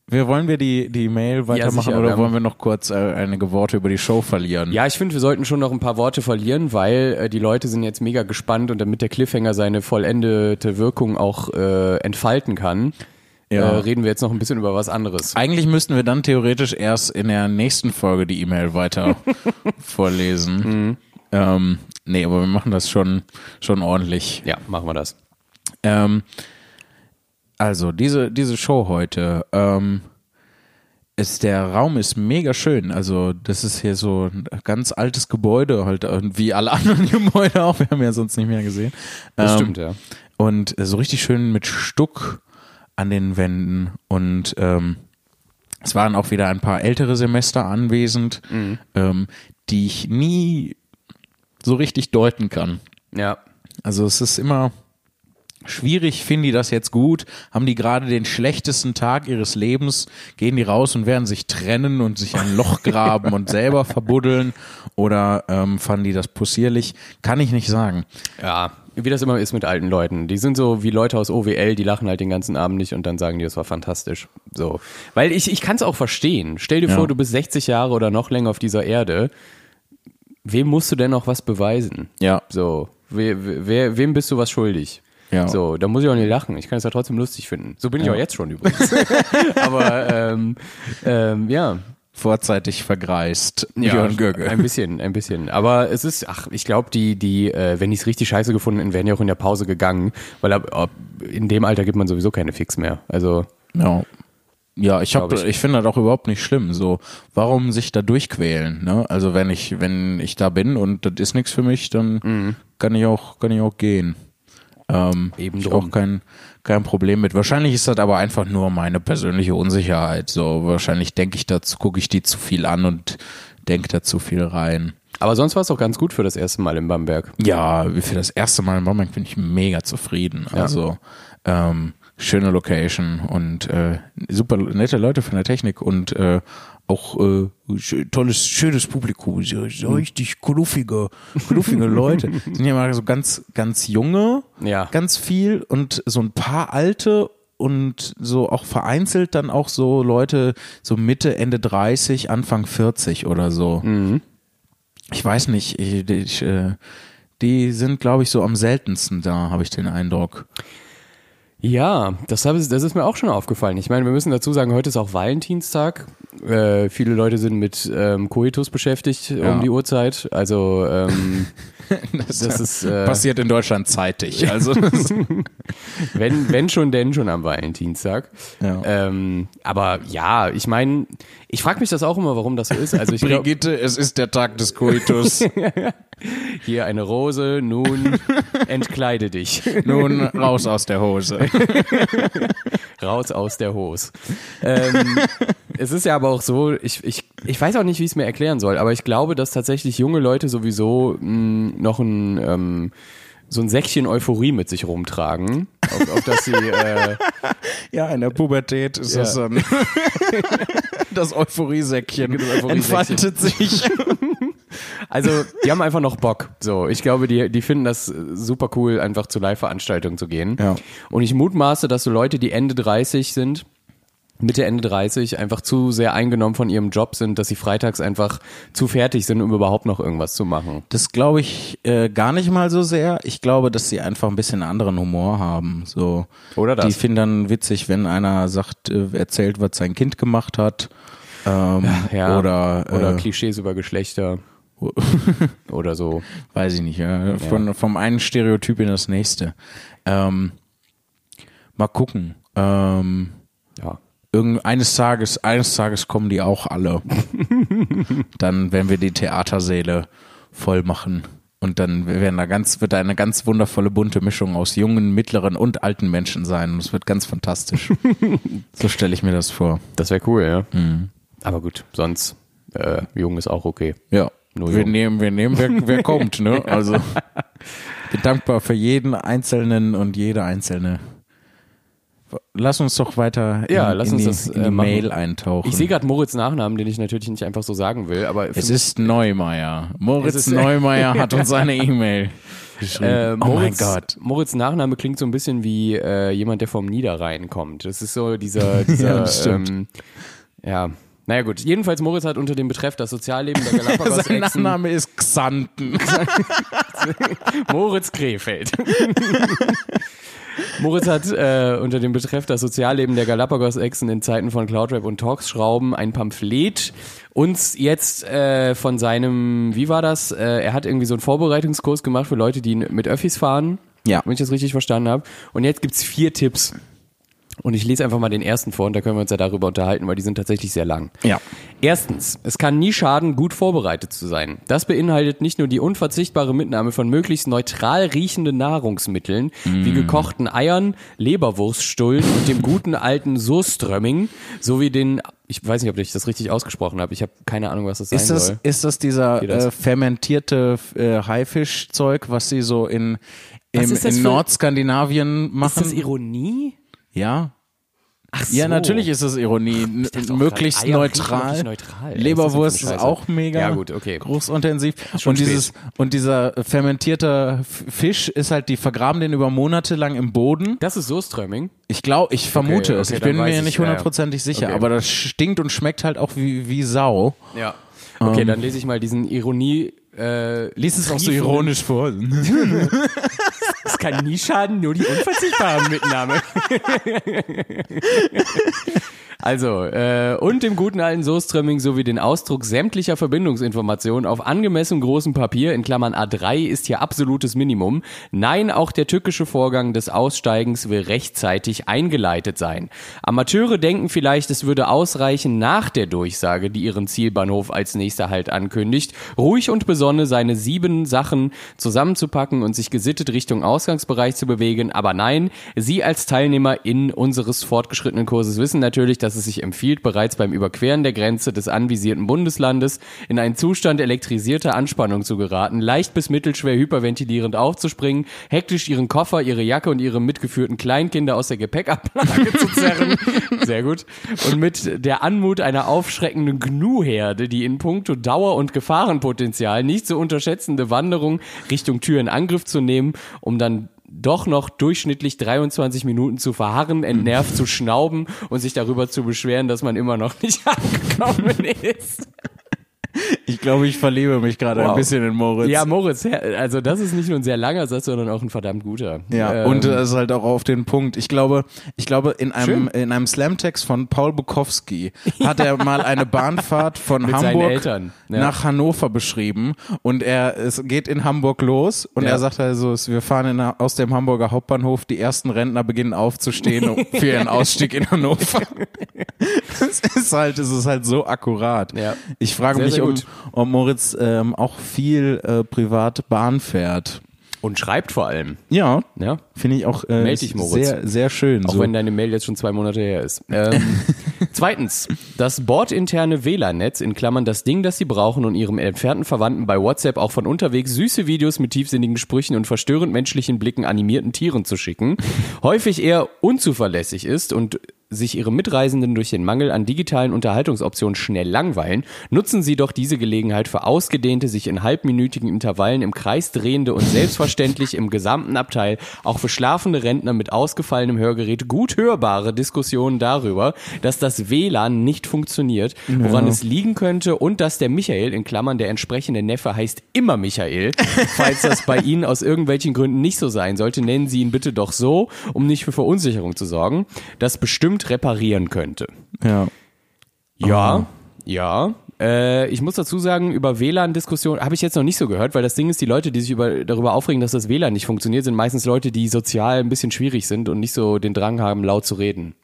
Wir wollen wir die, die Mail weitermachen sicher, wir oder wollen wir noch kurz äh, einige Worte über die Show verlieren? ja, ich finde, wir sollten schon noch ein paar Worte verlieren, weil äh, die Leute sind jetzt mega gespannt und damit der Cliffhanger seine vollendete Wirkung auch äh, entfalten kann, Ja. äh, reden wir jetzt noch ein bisschen über was anderes. Eigentlich müssten wir dann theoretisch erst in der nächsten Folge die E-Mail weiter vorlesen. Mhm. Ähm, nee, aber wir machen das schon, schon ordentlich. Ja, machen wir das. Ähm, also, diese, diese Show heute, ähm, ist, der Raum ist mega schön. Also, das ist hier so ein ganz altes Gebäude, halt, äh, wie alle anderen Gebäude auch. Wir haben ja sonst nicht mehr gesehen. Das Ähm, stimmt, ja. Und so richtig schön mit Stuck an den Wänden. Und ähm, es waren auch wieder ein paar ältere Semester anwesend, ähm, die ich nie so richtig deuten kann. Ja. Also es ist immer schwierig, finden die das jetzt gut? Haben die gerade den schlechtesten Tag ihres Lebens? Gehen die raus und werden sich trennen und sich ein Loch graben und selber verbuddeln? Oder ähm, fanden die das possierlich? Kann ich nicht sagen. Ja, wie das immer ist mit alten Leuten. Die sind so wie Leute aus OWL, die lachen halt den ganzen Abend nicht und dann sagen die, das war fantastisch. So. Weil ich, ich kann es auch verstehen. Stell dir Ja. vor, du bist 60 Jahre oder noch länger auf dieser Erde. Wem musst du denn noch was beweisen? Ja. So. Wer, wer, wem bist du was schuldig? Ja. So, da muss ich auch nicht lachen. Ich kann es ja trotzdem lustig finden. So bin ich Ja. auch jetzt schon übrigens. Aber ähm, ähm, ja, Vorzeitig vergreist. ja, Björn. Ein bisschen, ein bisschen. Aber es ist, ach, ich glaube, die, die, äh, wenn die es richtig scheiße gefunden hätten, wären die auch in der Pause gegangen, weil ab, ab, in dem Alter gibt man sowieso keine Fix mehr. Also, Ja. Ja, ich, hab, Glaub ich. ich. finde das auch überhaupt nicht schlimm. So, warum sich da durchquälen? Ne? Also wenn ich, wenn ich da bin und das ist nichts für mich, dann kann ich auch, kann ich auch gehen. Ähm, Eben ich drum. auch kein, kein Problem mit. Wahrscheinlich ist das aber einfach nur meine persönliche Unsicherheit. So, wahrscheinlich denke ich dazu, gucke ich die zu viel an und denke da zu viel rein. aber sonst war es auch ganz gut für das erste Mal in Bamberg. Ja, für das erste Mal in Bamberg bin ich mega zufrieden. Also ähm, schöne Location und äh, super nette Leute von der Technik und äh, auch äh, tolles, schönes Publikum, so, so richtig knuffige, knuffige Leute. Sind ja mal so ganz, ganz junge, Ja. ganz viel und so ein paar alte und so auch vereinzelt dann auch so Leute so Mitte, Ende 30, Anfang 40 oder so. Ich weiß nicht, ich, ich, äh, die sind, glaube ich, so am seltensten da, habe ich den Eindruck. Ja, das, hab, ich- das ist mir auch schon aufgefallen. Ich meine, wir müssen dazu sagen, heute ist auch Valentinstag. Äh, viele Leute sind mit ähm, Coitus beschäftigt Ja. um die Uhrzeit. Also ähm, Das, Das ist, äh, passiert in Deutschland zeitig. Also Wenn, wenn schon, denn schon am Valentinstag. Ja. Ähm, aber ja, ich meine, ich frage mich das auch immer, warum das so ist. Also ich Brigitte, es ist der Tag des Koitus. hier eine Rose, nun entkleide dich. Nun raus aus der Hose. Raus aus der Hose. Ähm, es ist ja aber auch so, ich, ich, ich weiß auch nicht, wie ich es mir erklären soll, aber ich glaube, dass tatsächlich junge Leute sowieso mh, noch ein, ähm, so ein Säckchen Euphorie mit sich rumtragen, auf, auf das sie, äh, Ja, in der Pubertät ist Ja. das dann das Euphoriesäckchen Das Euphoriesäckchen. entfaltet sich. also die haben einfach noch Bock. So, ich glaube, die, die finden das super cool, einfach zu Live-Veranstaltungen zu gehen. Ja. Und ich mutmaße, dass so Leute, die Ende 30 sind, Mitte, Ende 30 einfach zu sehr eingenommen von ihrem Job sind, dass sie freitags einfach zu fertig sind, um überhaupt noch irgendwas zu machen. Das glaube ich äh, gar nicht mal so sehr. Ich glaube, dass sie einfach ein bisschen anderen Humor haben. So, Oder das. Die finden dann witzig, wenn einer sagt, äh, erzählt, was sein Kind gemacht hat. Ähm, Ja. Oder, Oder äh, Klischees über Geschlechter. Oder so. weiß ich nicht, ja, von, vom einen Stereotyp in das nächste. Ähm, mal gucken. Ähm, Ja. Irgend, eines Tages, eines Tages kommen die auch alle. dann werden wir die Theatersäle voll machen. Und dann werden da ganz, wird da eine ganz wundervolle bunte Mischung aus jungen, mittleren und alten Menschen sein. Und es wird ganz fantastisch. so stelle ich mir das vor. Das wäre cool, ja. Mhm. Aber gut, sonst äh, jung ist auch okay. Ja. Nur wir jung. nehmen, wir nehmen, wer, wer kommt, ne? Also bin dankbar für jeden Einzelnen und jede Einzelne. Lass uns doch weiter in, Ja, lass in uns die, das, in äh, die machen. Mail eintauchen. Ich sehe gerade Moritz Nachnamen, den ich natürlich nicht einfach so sagen will, aber es ist Neumeier. Moritz ist- Neumeier hat uns eine E-Mail geschrieben. Äh, oh mein Moritz, Gott. Moritz Nachname klingt so ein bisschen wie äh, jemand, der vom Niederrhein kommt. Das ist so dieser, dieser Ja, ähm, ja. Naja gut, jedenfalls Moritz hat unter dem Betreff das Sozialleben der Sein Galapagos-Echsen Nachname ist Xanten. Moritz Krefeld. Moritz hat äh, unter dem Betreff das Sozialleben der Galapagos-Echsen in Zeiten von Cloudrap und Talks-Schrauben ein Pamphlet uns jetzt äh, von seinem, wie war das? Äh, er hat irgendwie so einen Vorbereitungskurs gemacht für Leute, die mit Öffis fahren. Ja. Wenn ich das richtig verstanden habe. Und jetzt gibt's vier Tipps. Und ich lese einfach mal den ersten vor und da können wir uns ja darüber unterhalten, weil die sind tatsächlich sehr lang. Ja. Erstens, es kann nie schaden, gut vorbereitet zu sein. Das beinhaltet nicht nur die unverzichtbare Mitnahme von möglichst neutral riechenden Nahrungsmitteln, wie gekochten Eiern, Leberwurststullen und dem guten alten Surströmming, sowie den, ich weiß nicht, ob ich das richtig ausgesprochen habe, ich habe keine Ahnung, was das sein Ist das, soll. ist das dieser das? Äh, fermentierte äh, Haifischzeug, was sie so in, im, ist das in Nordskandinavien machen? Ironie? Ja. Ach Ja, natürlich ist es Ironie. Möglichst riechen neutral. neutral. Leberwurst ist, ist auch mega. Ja, gut, okay. Großintensiv. Und dieses, und dieser fermentierte F- Fisch ist halt, die vergraben den über Monate lang im Boden. Das ist Surströmming. Ich glaube, ich vermute okay, es. Ich bin mir ich, nicht hundertprozentig sicher. Okay. Aber das stinkt und schmeckt halt auch wie, wie Sau. Ja. Okay, dann lese ich mal diesen Ironie. Äh, Lies es auch so ironisch vor. Es kann nie schaden, nur die unverzichtbare Mitnahme. Also, äh, und dem guten alten Soßtrömming sowie den Ausdruck sämtlicher Verbindungsinformationen auf angemessem großem Papier, in Klammern A3, ist hier absolutes Minimum. Nein, auch der tückische Vorgang des Aussteigens will rechtzeitig eingeleitet sein. Amateure denken vielleicht, es würde ausreichen, nach der Durchsage, die ihren Zielbahnhof als nächster Halt ankündigt, ruhig und besonnen seine sieben Sachen zusammenzupacken und sich gesittet Richtung Ausgangsbereich zu bewegen. Aber nein, Sie als Teilnehmer in unseres fortgeschrittenen Kurses wissen natürlich, dass es sich empfiehlt, bereits beim Überqueren der Grenze des anvisierten Bundeslandes in einen Zustand elektrisierter Anspannung zu geraten, leicht bis mittelschwer hyperventilierend aufzuspringen, hektisch Ihren Koffer, Ihre Jacke und Ihre mitgeführten Kleinkinder aus der Gepäckablage zu zerren. Sehr gut. Und mit der Anmut einer aufschreckenden Gnu-Herde, die in puncto Dauer und Gefahrenpotenzial nicht zu unterschätzende Wanderung Richtung Tür in Angriff zu nehmen, um dann doch noch durchschnittlich 23 Minuten zu verharren, entnervt zu schnauben und sich darüber zu beschweren, dass man immer noch nicht angekommen ist. Ich glaube, ich verliebe mich gerade Wow. ein bisschen in Moritz. Ja, Moritz, also das ist nicht nur ein sehr langer Satz, sondern auch ein verdammt guter. Ja, Ähm, und das ist halt auch auf den Punkt. Ich glaube, ich glaube, in einem, Schön. in einem Slamtext von Paul Bukowski hat er mal eine Bahnfahrt von Mit Hamburg Eltern, nach Hannover beschrieben. Und er, es geht in Hamburg los und Ja. er sagt also, es- wir fahren in, aus dem Hamburger Hauptbahnhof, die ersten Rentner beginnen aufzustehen für ihren Ausstieg in Hannover. Das ist halt, es ist halt so akkurat. Ja. Ich frage Sehr, mich, sehr um, ob Moritz ähm, auch viel äh, privat Bahn fährt. und schreibt vor allem. Ja, Ja, Finde ich auch äh, Meld dich, Moritz. sehr, sehr schön. Auch so. wenn deine Mail jetzt schon zwei Monate her ist. Ähm, zweitens, das bordinterne WLAN-Netz, in Klammern das Ding, das sie brauchen, um ihrem entfernten Verwandten bei WhatsApp auch von unterwegs süße Videos mit tiefsinnigen Sprüchen und verstörend menschlichen Blicken animierten Tieren zu schicken, häufig eher unzuverlässig ist und sich ihre Mitreisenden durch den Mangel an digitalen Unterhaltungsoptionen schnell langweilen, nutzen sie doch diese Gelegenheit für ausgedehnte, sich in halbminütigen Intervallen im Kreis drehende und selbstverständlich im gesamten Abteil auch für schlafende Rentner mit ausgefallenem Hörgerät gut hörbare Diskussionen darüber, dass das WLAN nicht funktioniert, woran es liegen könnte und dass der Michael, in Klammern der entsprechende Neffe heißt immer Michael, falls das bei Ihnen aus irgendwelchen Gründen nicht so sein sollte, nennen Sie ihn bitte doch so, um nicht für Verunsicherung zu sorgen, das bestimmt reparieren könnte. ja. Ja, ja. Äh, ich muss dazu sagen, über WLAN-Diskussionen habe ich jetzt noch nicht so gehört, weil das Ding ist, die Leute, die sich über, darüber aufregen, dass das WLAN nicht funktioniert, sind meistens Leute, die sozial ein bisschen schwierig sind und nicht so den Drang haben, laut zu reden.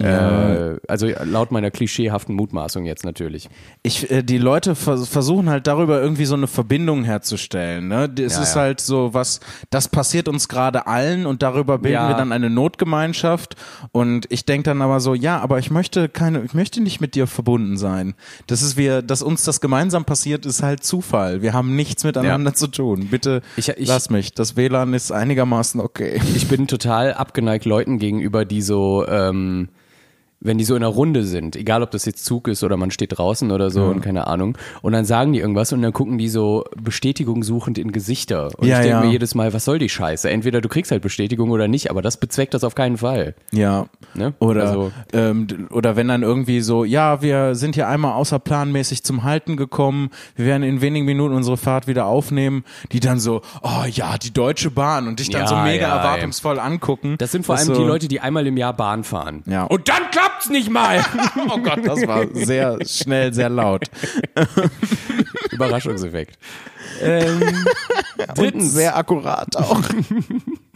Äh, also laut meiner klischeehaften Mutmaßung jetzt natürlich. Ich, äh, die Leute vers versuchen halt darüber irgendwie so eine Verbindung herzustellen. Ne? Es Ja, ist ja. halt so was, das passiert uns gerade allen und darüber bilden Ja. wir dann eine Notgemeinschaft. Und ich denke dann aber so, ja, aber ich möchte keine, ich möchte nicht mit dir verbunden sein. Das ist wir, dass uns das gemeinsam passiert, ist halt Zufall. Wir haben nichts miteinander zu tun. Bitte Ich- ich- lass mich. Das WLAN ist einigermaßen okay. Ich bin total abgeneigt Leuten gegenüber, die so, ähm, wenn die so in einer Runde sind, egal ob das jetzt Zug ist oder man steht draußen oder so und keine Ahnung, und dann sagen die irgendwas und dann gucken die so Bestätigung suchend in Gesichter. Und Ja, ich denke ja. mir jedes Mal, was soll die Scheiße? Entweder du kriegst halt Bestätigung oder nicht, aber das bezweckt das auf keinen Fall. Ja. Ne? Oder, Also- ähm, oder wenn dann irgendwie so, ja, wir sind hier einmal außerplanmäßig zum Halten gekommen, wir werden in wenigen Minuten unsere Fahrt wieder aufnehmen, die dann so, oh ja, die Deutsche Bahn und dich dann Ja, so mega ja, erwartungsvoll angucken. Das sind vor Das allem so, die Leute, die einmal im Jahr Bahn fahren. Ja. Und dann klappt's nicht mal. Oh Gott, das war sehr schnell, sehr laut. Überraschungseffekt. Ähm, Und drittens, sehr akkurat auch.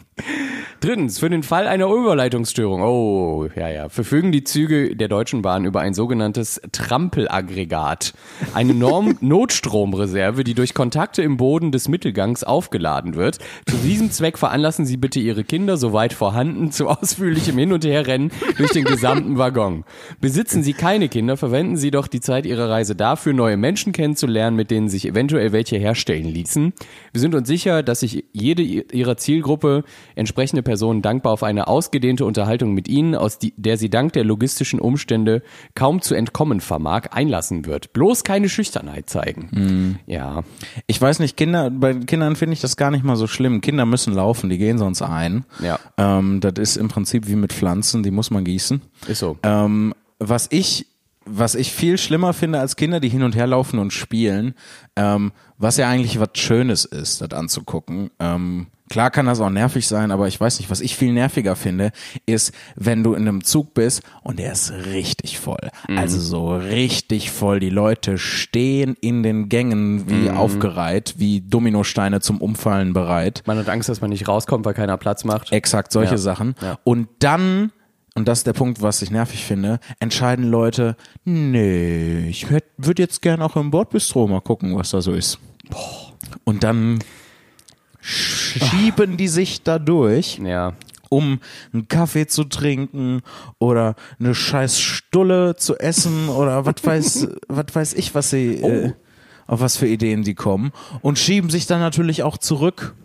Drittens, für den Fall einer Überleitungsstörung, oh, ja, ja, verfügen die Züge der Deutschen Bahn über ein sogenanntes Trampelaggregat. Eine Norm Notstromreserve, die durch Kontakte im Boden des Mittelgangs aufgeladen wird. Zu diesem Zweck veranlassen Sie bitte Ihre Kinder, soweit vorhanden, zu ausführlichem Hin- und Herrennen durch den gesamten Waggon. Besitzen Sie keine Kinder, verwenden Sie doch die Zeit Ihrer Reise dafür, neue Menschen kennenzulernen, mit denen sich eventuell welche herstellen ließen. Wir sind uns sicher, dass sich jede Ihrer Zielgruppe entsprechende Personen dankbar auf eine ausgedehnte Unterhaltung mit Ihnen, aus die, der sie dank der logistischen Umstände kaum zu entkommen vermag, einlassen wird. Bloß keine Schüchternheit zeigen. Ja. Ich weiß nicht, Kinder, bei Kindern finde ich das gar nicht mal so schlimm. Kinder müssen laufen, die gehen sonst ein. Ja. Ähm, das ist im Prinzip wie mit Pflanzen, die muss man gießen. Ist so. Ähm, was ich was ich viel schlimmer finde als Kinder, die hin und her laufen und spielen, ähm, was ja eigentlich was Schönes ist, das anzugucken. Ähm, klar kann das auch nervig sein, aber ich weiß nicht, was ich viel nerviger finde, ist, wenn du in einem Zug bist und der ist richtig voll. Also so richtig voll. Die Leute stehen in den Gängen wie aufgereiht, wie Dominosteine zum Umfallen bereit. Man hat Angst, dass man nicht rauskommt, weil keiner Platz macht. Exakt, solche Ja. Sachen. Ja. Und dann, und das ist der Punkt, was ich nervig finde, entscheiden Leute, nee, ich würde jetzt gern auch im Bordbistro mal gucken, was da so ist. Und dann schieben die sich da durch, Ja. um einen Kaffee zu trinken oder eine scheiß Stulle zu essen oder was weiß, was weiß ich, was sie, äh, auf was für Ideen die kommen und schieben sich dann natürlich auch zurück.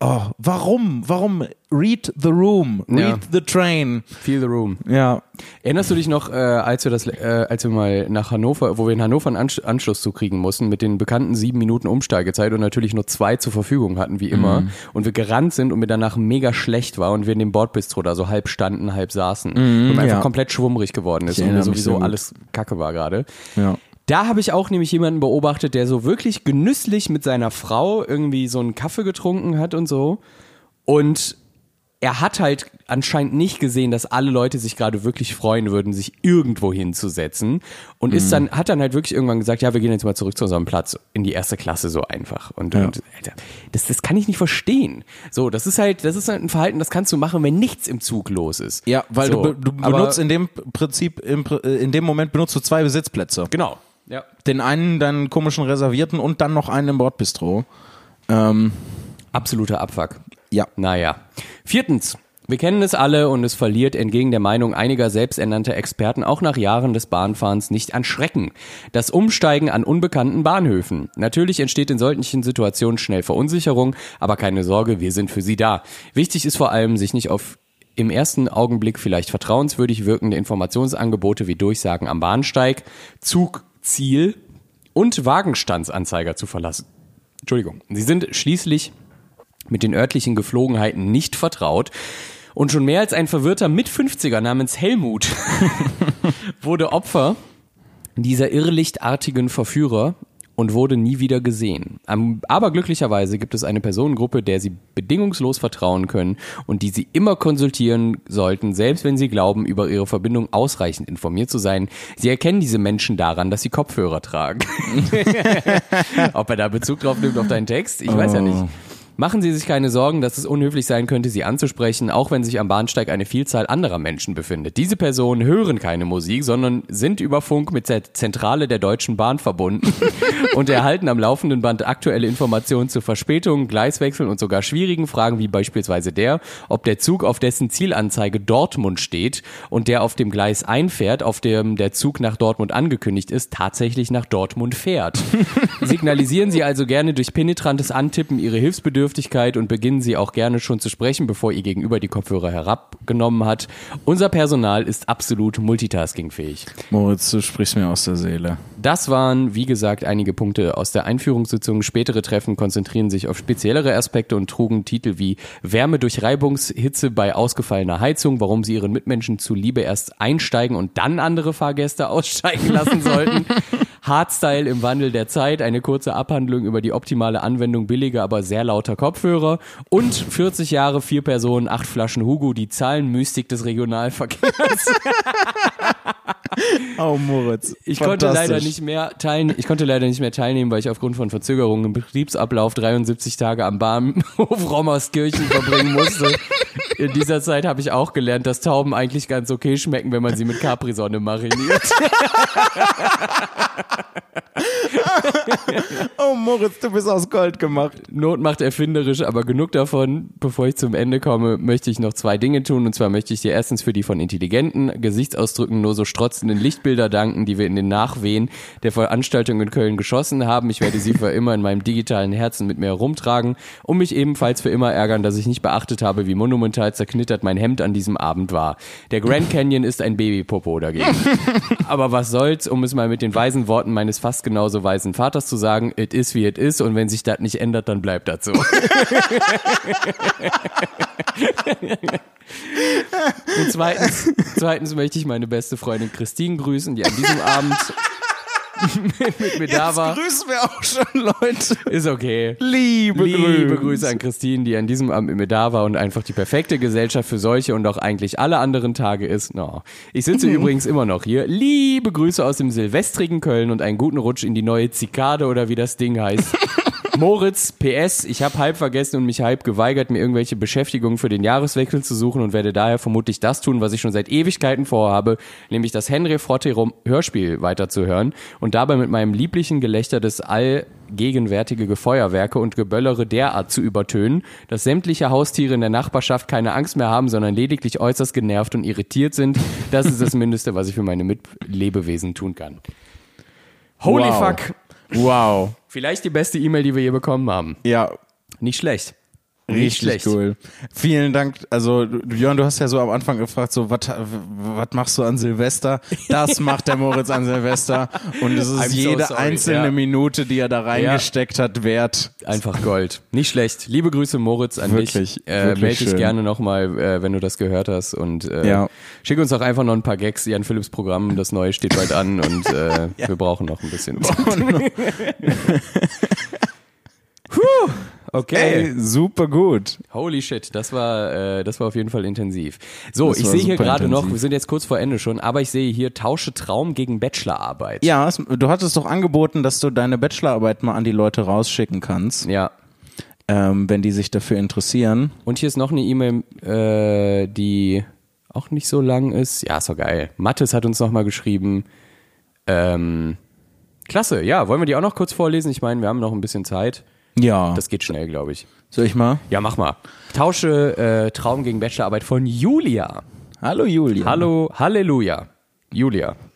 Oh, warum? Warum? Read the room, read Ja. the train. Feel the room. Ja, Erinnerst du dich noch, äh, als wir das, äh, als wir mal nach Hannover, wo wir in Hannover einen Ansch Anschluss zu kriegen mussten, mit den bekannten sieben Minuten Umsteigezeit und natürlich nur zwei zur Verfügung hatten, wie immer, und wir gerannt sind und mir danach mega schlecht war und wir in dem Bordbistro da so halb standen, halb saßen und mir einfach ja. komplett schwummrig geworden ist und mir sowieso alles Kacke war gerade. ja. Da habe ich auch nämlich jemanden beobachtet, der so wirklich genüsslich mit seiner Frau irgendwie so einen Kaffee getrunken hat und so. Und er hat halt anscheinend nicht gesehen, dass alle Leute sich gerade wirklich freuen würden, sich irgendwo hinzusetzen. Und ist dann, hat dann halt wirklich irgendwann gesagt, ja, wir gehen jetzt mal zurück zu unserem Platz in die erste Klasse so einfach. Und, Ja. und Alter, das, das kann ich nicht verstehen. So, das ist halt, das ist halt ein Verhalten, das kannst du machen, wenn nichts im Zug los ist. Ja, weil so, du, be- du benutzt in dem Prinzip, im, äh, in dem Moment benutzt du zwei Besitzplätze. Genau. Ja. Den einen, deinen komischen Reservierten und dann noch einen im Bordbistro. Ähm, Absoluter Abfuck. ja. Naja. Viertens. Wir kennen es alle und es verliert entgegen der Meinung einiger selbsternannter Experten auch nach Jahren des Bahnfahrens nicht an Schrecken. Das Umsteigen an unbekannten Bahnhöfen. Natürlich entsteht in solchen Situationen schnell Verunsicherung, aber keine Sorge, wir sind für Sie da. Wichtig ist vor allem, sich nicht auf im ersten Augenblick vielleicht vertrauenswürdig wirkende Informationsangebote wie Durchsagen am Bahnsteig, Zugziel und Wagenstandsanzeiger zu verlassen. Entschuldigung. Sie sind schließlich mit den örtlichen Geflogenheiten nicht vertraut. Und schon mehr als ein verwirrter Mit-50er namens Helmut wurde Opfer dieser irrlichtartigen Verführer und wurde nie wieder gesehen. Aber glücklicherweise gibt es eine Personengruppe, der sie bedingungslos vertrauen können und die sie immer konsultieren sollten, selbst wenn sie glauben, über ihre Verbindung ausreichend informiert zu sein. Sie erkennen diese Menschen daran, dass sie Kopfhörer tragen. Ob er da Bezug drauf nimmt auf deinen Text, ich weiß ja nicht. Machen Sie sich keine Sorgen, dass es unhöflich sein könnte, Sie anzusprechen, auch wenn sich am Bahnsteig eine Vielzahl anderer Menschen befindet. Diese Personen hören keine Musik, sondern sind über Funk mit der Zentrale der Deutschen Bahn verbunden und erhalten am laufenden Band aktuelle Informationen zu Verspätungen, Gleiswechseln und sogar schwierigen Fragen wie beispielsweise der, ob der Zug, auf dessen Zielanzeige Dortmund steht und der auf dem Gleis einfährt, auf dem der Zug nach Dortmund angekündigt ist, tatsächlich nach Dortmund fährt. Signalisieren Sie also gerne durch penetrantes Antippen Ihre Hilfsbedürftigkeit und beginnen Sie auch gerne schon zu sprechen, bevor Ihr Gegenüber die Kopfhörer herabgenommen hat. Unser Personal ist absolut multitaskingfähig. Moritz, du sprichst mir aus der Seele. Das waren, wie gesagt, einige Punkte aus der Einführungssitzung. Spätere Treffen konzentrieren sich auf speziellere Aspekte und trugen Titel wie Wärme durch Reibungshitze bei ausgefallener Heizung, warum sie ihren Mitmenschen zuliebe erst einsteigen und dann andere Fahrgäste aussteigen lassen sollten. Hardstyle im Wandel der Zeit, eine kurze Abhandlung über die optimale Anwendung billiger, aber sehr lauter Kopfhörer und 40 Jahre, vier Personen, acht Flaschen Hugo, die Zahlenmystik des Regionalverkehrs. Oh, Moritz. Ich konnte leider nicht mehr teilnehmen. Ich konnte leider nicht mehr teilnehmen, weil ich aufgrund von Verzögerungen im Betriebsablauf 73 Tage am Bahnhof Rommerskirchen verbringen musste. In dieser Zeit habe ich auch gelernt, dass Tauben eigentlich ganz okay schmecken, wenn man sie mit Capri-Sonne mariniert. Oh, Moritz, du bist aus Gold gemacht. Not macht erfinderisch, aber genug davon. Bevor ich zum Ende komme, möchte ich noch zwei Dinge tun. Und zwar möchte ich dir erstens für die von intelligenten Gesichtsausdrücken nur so strotzenden Lichtbilder danken, die wir in den Nachwehen der Veranstaltung in Köln geschossen haben. Ich werde sie für immer in meinem digitalen Herzen mit mir herumtragen und mich ebenfalls für immer ärgern, dass ich nicht beachtet habe, wie monumental zerknittert mein Hemd an diesem Abend war. Der Grand Canyon ist ein Babypopo dagegen. Aber was soll's, um es mal mit den weisen Worten meines fast genauso weisen Vaters zu sagen, it is wie it is und wenn sich das nicht ändert, dann bleibt das so. und zweitens, zweitens möchte ich meine beste Freundin Christine grüßen, die an diesem Abend mit mir da war. grüßen wir auch schon, Leute. Ist okay. Liebe, Liebe Grüße an Christine, die an diesem Abend mit mir da war und einfach die perfekte Gesellschaft für solche und auch eigentlich alle anderen Tage ist. No. Ich sitze übrigens immer noch hier. Liebe Grüße aus dem silvestrigen Köln und einen guten Rutsch in die neue Zikade oder wie das Ding heißt. Moritz, PS, ich habe halb vergessen und mich halb geweigert, mir irgendwelche Beschäftigungen für den Jahreswechsel zu suchen und werde daher vermutlich das tun, was ich schon seit Ewigkeiten vorhabe, nämlich das Henry Frotte Hörspiel weiterzuhören und dabei mit meinem lieblichen Gelächter des allgegenwärtige Feuerwerke und Geböllere derart zu übertönen, dass sämtliche Haustiere in der Nachbarschaft keine Angst mehr haben, sondern lediglich äußerst genervt und irritiert sind. Das ist das Mindeste, was ich für meine Mitlebewesen tun kann. Holy Wow. fuck. Wow. Vielleicht die beste E-Mail, die wir je bekommen haben. Ja, Nicht schlecht. Richtig schlecht. cool. Vielen Dank. Also, Björn, du hast ja so am Anfang gefragt, so, was machst du an Silvester? Das macht der Moritz an Silvester. Und es ist I'm so jede sorry, einzelne ja. Minute, die er da reingesteckt hat, wert. Einfach Gold. Nicht schlecht. Liebe Grüße, Moritz, an Wirklich, dich. Äh, wirklich melde dich gerne nochmal, äh, wenn du das gehört hast. Und äh, Ja. schick uns auch einfach noch ein paar Gags. Jan Philipps Programm, das neue steht bald an und äh, wir brauchen noch ein bisschen. Puh, okay. Ey, super gut. Holy shit, das war, äh, das war auf jeden Fall intensiv. So, Das ich sehe hier gerade noch, wir sind jetzt kurz vor Ende schon, aber ich sehe hier Tausche Traum gegen Bachelorarbeit. Ja, du hattest doch angeboten, dass du deine Bachelorarbeit mal an die Leute rausschicken kannst, Ja. ähm, wenn die sich dafür interessieren. Und hier ist noch eine E-Mail, äh, die auch nicht so lang ist. Ja, ist doch geil. Mathis hat uns nochmal geschrieben. Ähm, klasse, ja, wollen wir die auch noch kurz vorlesen? Ich meine, wir haben noch ein bisschen Zeit. Ja. Das geht schnell, glaube ich. Soll ich mal? Ja, mach mal. Tausche äh, Traum gegen Bachelorarbeit von Julia. Hallo Julia. Hallo, Halleluja. Julia.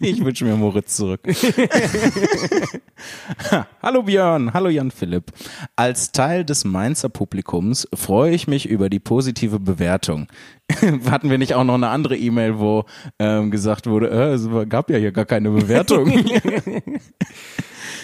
Ich wünsche mir Moritz zurück. hallo Björn, hallo Jan Philipp. Als Teil des Mainzer Publikums freue ich mich über die positive Bewertung. Hatten wir nicht auch noch eine andere E-Mail, wo ähm, gesagt wurde, äh, es gab ja hier gar keine Bewertung.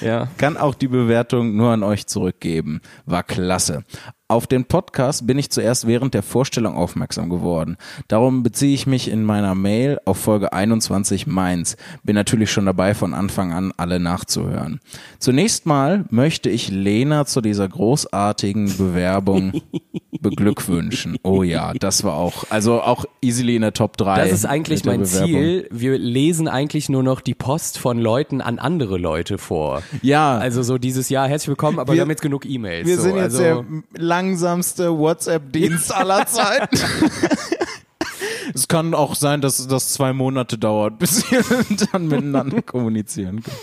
Ja. Kann auch die Bewertung nur an euch zurückgeben. War klasse. Auf den Podcast bin ich zuerst während der Vorstellung aufmerksam geworden. Darum beziehe ich mich in meiner Mail auf Folge 21 Mainz. Bin natürlich schon dabei, von Anfang an alle nachzuhören. Zunächst mal möchte ich Lena zu dieser großartigen Bewerbung beglückwünschen. Oh ja, das war auch, also auch easily in der Top 3. Das ist eigentlich mein Bewerbung. Ziel. Wir lesen eigentlich nur noch die Post von Leuten an andere Leute vor. Ja, Also so dieses Jahr, herzlich willkommen, aber wir, Wir- haben jetzt genug E-Mails. Wir so, sind jetzt also, der langsamste WhatsApp-Dienst aller Zeiten. es kann auch sein, dass das zwei Monate dauert, bis wir dann miteinander kommunizieren können.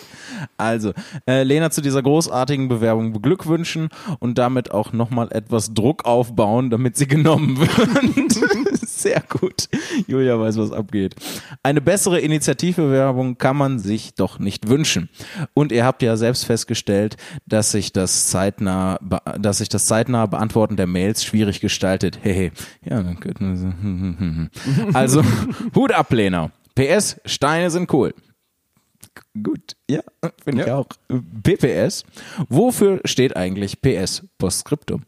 Also, äh, Lena zu dieser großartigen Bewerbung beglückwünschen und damit auch nochmal etwas Druck aufbauen, damit sie genommen wird. Sehr gut. Julia weiß, was abgeht. Eine bessere Initiativbewerbung kann man sich doch nicht wünschen. Und ihr habt ja selbst festgestellt, dass sich das zeitnah, dass sich das zeitnahe Beantworten der Mails schwierig gestaltet. Hehe. Ja, dann könnten wir- also Hut ab, Lena. PS, Steine sind cool. Gut, ja, finde ich Ja. auch. PPS. Wofür steht eigentlich PS? Postskriptum.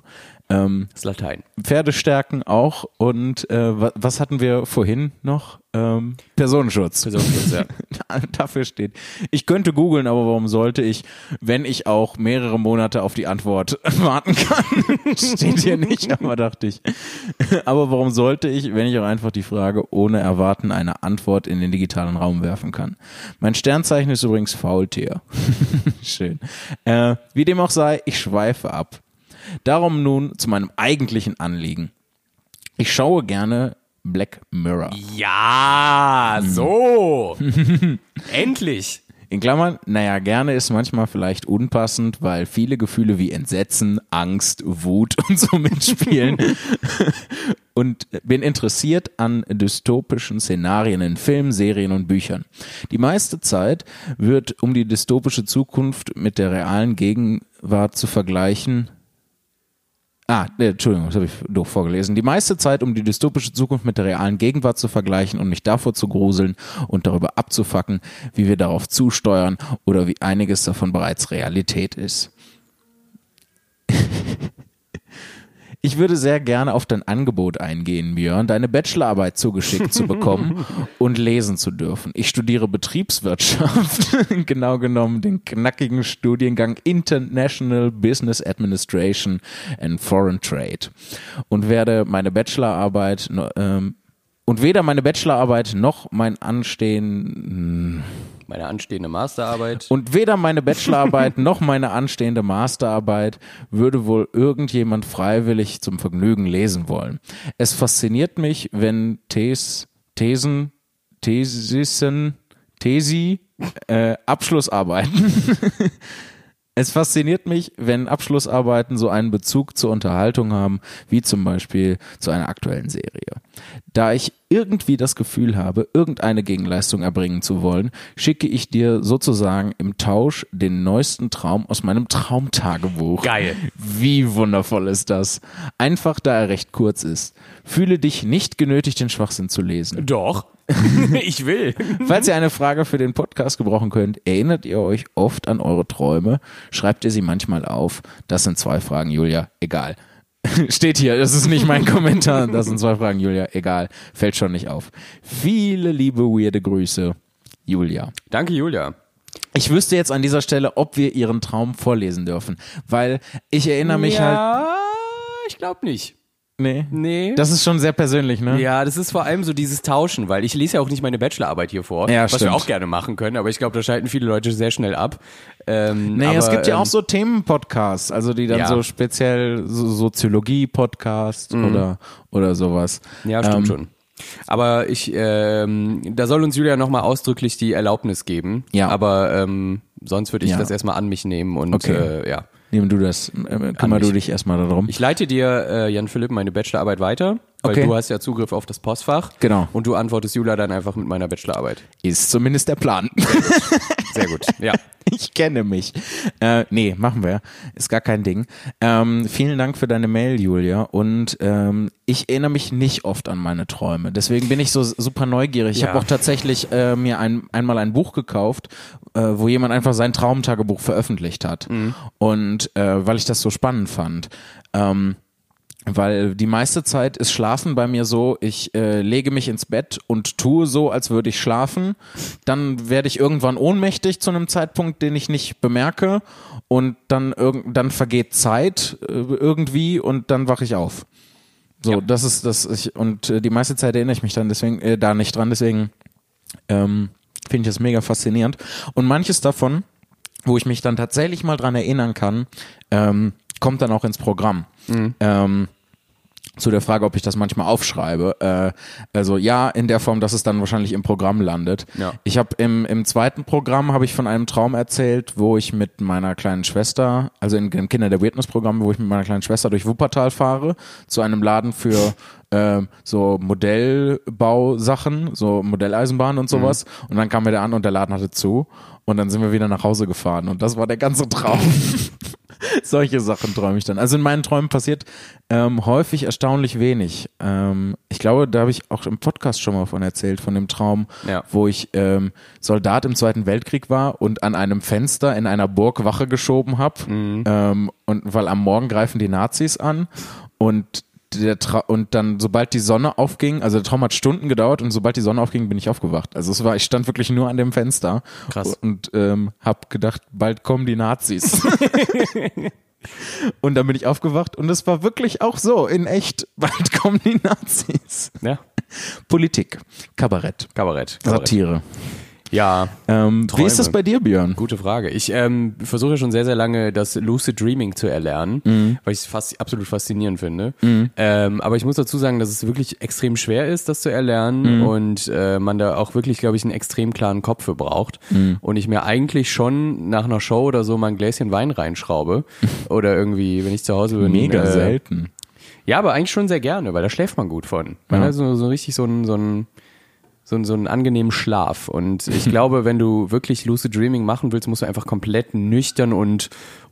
Ähm, Das Latein. Pferdestärken auch und äh, wa- was hatten wir vorhin noch? Ähm, Personenschutz. Personenschutz, ja. Dafür steht. Ich könnte googeln, aber warum sollte ich, wenn ich auch mehrere Monate auf die Antwort warten kann? steht hier nicht, aber dachte ich. Aber warum sollte ich, wenn ich auch einfach die Frage ohne Erwarten eine Antwort in den digitalen Raum werfen kann? Mein Sternzeichen ist übrigens Faultier. Schön. Äh, wie dem auch sei, ich schweife ab. Darum nun zu meinem eigentlichen Anliegen. Ich schaue gerne Black Mirror. Ja, so. Endlich. In Klammern, naja, gerne ist manchmal vielleicht unpassend, weil viele Gefühle wie Entsetzen, Angst, Wut und so mitspielen. und bin interessiert an dystopischen Szenarien in Filmen, Serien und Büchern. Die meiste Zeit wird, um die dystopische Zukunft mit der realen Gegenwart zu vergleichen, Ah, Entschuldigung, das habe ich doof vorgelesen. Die meiste Zeit, um die dystopische Zukunft mit der realen Gegenwart zu vergleichen und mich davor zu gruseln und darüber abzufacken, wie wir darauf zusteuern oder wie einiges davon bereits Realität ist. Ich würde sehr gerne auf dein Angebot eingehen, Björn, deine Bachelorarbeit zugeschickt zu bekommen und lesen zu dürfen. Ich studiere Betriebswirtschaft, genau genommen den knackigen Studiengang International Business Administration and Foreign Trade und werde meine Bachelorarbeit ähm, und weder meine Bachelorarbeit noch mein Anstehen Meine anstehende Masterarbeit. und weder meine Bachelorarbeit noch meine anstehende Masterarbeit würde wohl irgendjemand freiwillig zum Vergnügen lesen wollen. Es fasziniert mich, wenn Thes, Thesen, Thesissen, Thesi, äh, Abschlussarbeiten. Es fasziniert mich, wenn Abschlussarbeiten so einen Bezug zur Unterhaltung haben, wie zum Beispiel zu einer aktuellen Serie. Da ich irgendwie das Gefühl habe, irgendeine Gegenleistung erbringen zu wollen, schicke ich dir sozusagen im Tausch den neuesten Traum aus meinem Traumtagebuch. Geil. Wie wundervoll ist das? Einfach da er recht kurz ist. Fühle dich nicht genötigt, den Schwachsinn zu lesen. Doch. ich will. Falls ihr eine Frage für den Podcast gebrauchen könnt, erinnert ihr euch oft an eure Träume? Schreibt ihr sie manchmal auf? Das sind zwei Fragen, Julia. Egal. Steht hier, das ist nicht mein Kommentar. Das sind zwei Fragen, Julia. Egal. Fällt schon nicht auf. Viele liebe, weirde Grüße, Julia. Danke, Julia. Ich wüsste jetzt an dieser Stelle, ob wir ihren Traum vorlesen dürfen, weil ich erinnere mich halt. ja, ich glaube nicht. Nee. Nee. Das ist schon sehr persönlich, ne? ja, das ist vor allem so dieses Tauschen, weil ich lese ja auch nicht meine Bachelorarbeit hier vor, Ja, was stimmt. wir auch gerne machen können, aber ich glaube, da schalten viele Leute sehr schnell ab. Ähm, Nee, aber, es gibt ja ähm, auch so Themenpodcasts, also die dann Ja. so speziell so Soziologie-Podcast oder, oder sowas. Mhm. Ja, stimmt Ähm, schon. Aber ich, ähm, da soll uns Julia nochmal ausdrücklich die Erlaubnis geben. Ja. Aber ähm, sonst würde ich Ja. das erstmal an mich nehmen und Okay. äh, ja. Nehmen du das, äh, kümmer mich. du dich erstmal darum. Ich leite dir, äh, Jan Philipp, meine Bachelorarbeit weiter, weil Okay. du hast ja Zugriff auf das Postfach. Genau. Und du antwortest Julia dann einfach mit meiner Bachelorarbeit. Ist zumindest der Plan. Sehr gut. Ja. Ich kenne mich. Äh, nee, machen wir. Ist gar kein Ding. Ähm, vielen Dank für deine Mail, Julia. Und ähm, ich erinnere mich nicht oft an meine Träume. Deswegen bin ich so super neugierig. Ich Ja. habe auch tatsächlich äh, mir ein, einmal ein Buch gekauft, äh, wo jemand einfach sein Traumtagebuch veröffentlicht hat. Und äh, weil ich das so spannend fand. Ähm, weil die meiste Zeit ist Schlafen bei mir so, ich äh, lege mich ins Bett und tue so, als würde ich schlafen. Dann werde ich irgendwann ohnmächtig zu einem Zeitpunkt, den ich nicht bemerke. Und dann, dann vergeht Zeit äh, irgendwie und dann wache ich auf. So, Ja. das ist das. Ich, und äh, die meiste Zeit erinnere ich mich dann deswegen äh, da nicht dran. Deswegen ähm, finde ich das mega faszinierend. Und manches davon, wo ich mich dann tatsächlich mal dran erinnern kann, ähm, kommt dann auch ins Programm. Ähm, zu der Frage, ob ich das manchmal aufschreibe. Äh, also ja, in der Form, dass es dann wahrscheinlich im Programm landet. Ja. Ich habe im, im zweiten Programm habe ich von einem Traum erzählt, wo ich mit meiner kleinen Schwester, also in, im Kinder der Witness Programm, wo ich mit meiner kleinen Schwester durch Wuppertal fahre zu einem Laden für äh, so Modellbausachen, so Modelleisenbahnen und sowas. Und dann kam mir der an und der Laden hatte zu. Und dann sind wir wieder nach Hause gefahren. Und das war der ganze Traum. Solche Sachen träume ich dann. Also in meinen Träumen passiert ähm, häufig erstaunlich wenig. Ähm, ich glaube, da habe ich auch im Podcast schon mal von erzählt, von dem Traum, Ja. wo ich ähm, Soldat im Zweiten Weltkrieg war und an einem Fenster in einer Burg Wache geschoben habe. Ähm, und weil am Morgen greifen die Nazis an und der Tra und dann, sobald die Sonne aufging, also der Traum hat Stunden gedauert und sobald die Sonne aufging, bin ich aufgewacht. Also es war, ich stand wirklich nur an dem Fenster Krass. und ähm, hab gedacht, bald kommen die Nazis. und dann bin ich aufgewacht und es war wirklich auch so, in echt, bald kommen die Nazis. Ja. Politik, Kabarett, Kabarett. Kabarett. Satire. Ja. Ähm, wie ist das bei dir, Björn? Gute Frage. Ich ähm, versuche schon sehr, sehr lange das Lucid Dreaming zu erlernen, Mhm. weil ich es fast absolut faszinierend finde. Ähm, aber ich muss dazu sagen, dass es wirklich extrem schwer ist, das zu erlernen Mhm. und äh, man da auch wirklich, glaube ich, einen extrem klaren Kopf für braucht. Mhm. Und ich mir eigentlich schon nach einer Show oder so mal ein Gläschen Wein reinschraube oder irgendwie, wenn ich zu Hause bin. Mega äh, selten. Ja, aber eigentlich schon sehr gerne, weil da schläft man gut von. Man Ja. hat so, so richtig so einen, so einen, so so einen angenehmen Schlaf. Und ich glaube, wenn du wirklich Lucid Dreaming machen willst, musst du einfach komplett nüchtern und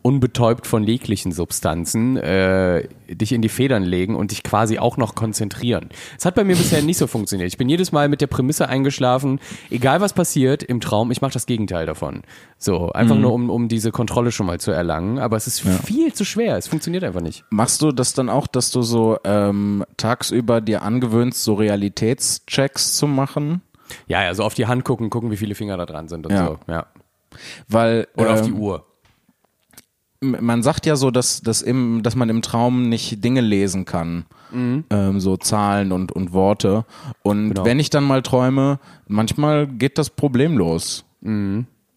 unbetäubt von jeglichen Substanzen äh, dich in die Federn legen und dich quasi auch noch konzentrieren. Es hat bei mir bisher nicht so funktioniert. Ich bin jedes Mal mit der Prämisse eingeschlafen, egal was passiert im Traum, ich mache das Gegenteil davon. So, einfach nur um, um diese Kontrolle schon mal zu erlangen. Aber es ist viel zu schwer. Es funktioniert einfach nicht. Machst du das dann auch, dass du so ähm, tagsüber dir angewöhnst, so Realitätschecks zu machen? Ja, ja, so auf die Hand gucken, gucken, wie viele Finger da dran sind und Ja. so. Ja. Weil Oder auf die ähm, Uhr. Man sagt ja so, dass, dass, im, dass man im Traum nicht Dinge lesen kann. Ähm, so Zahlen und, und Worte. Und Genau. wenn ich dann mal träume, manchmal geht das problemlos.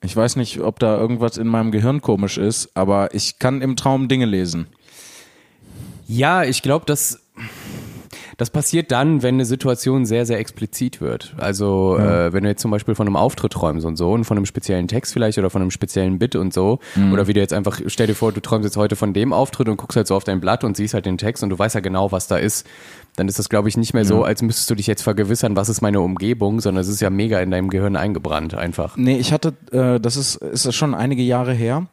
Ich weiß nicht, ob da irgendwas in meinem Gehirn komisch ist, aber ich kann im Traum Dinge lesen. Ja, ich glaube, dass Das passiert dann, wenn eine Situation sehr, sehr explizit wird. Also äh, wenn du jetzt zum Beispiel von einem Auftritt träumst und so und von einem speziellen Text vielleicht oder von einem speziellen Bit und so. Mhm. Oder wie du jetzt einfach, stell dir vor, du träumst jetzt heute von dem Auftritt und guckst halt so auf dein Blatt und siehst halt den Text und du weißt ja genau, was da ist. Dann ist das, glaube ich, nicht mehr so, als müsstest du dich jetzt vergewissern, was ist meine Umgebung, sondern es ist ja mega in deinem Gehirn eingebrannt einfach. Nee, ich hatte, äh, das ist, ist schon einige Jahre her.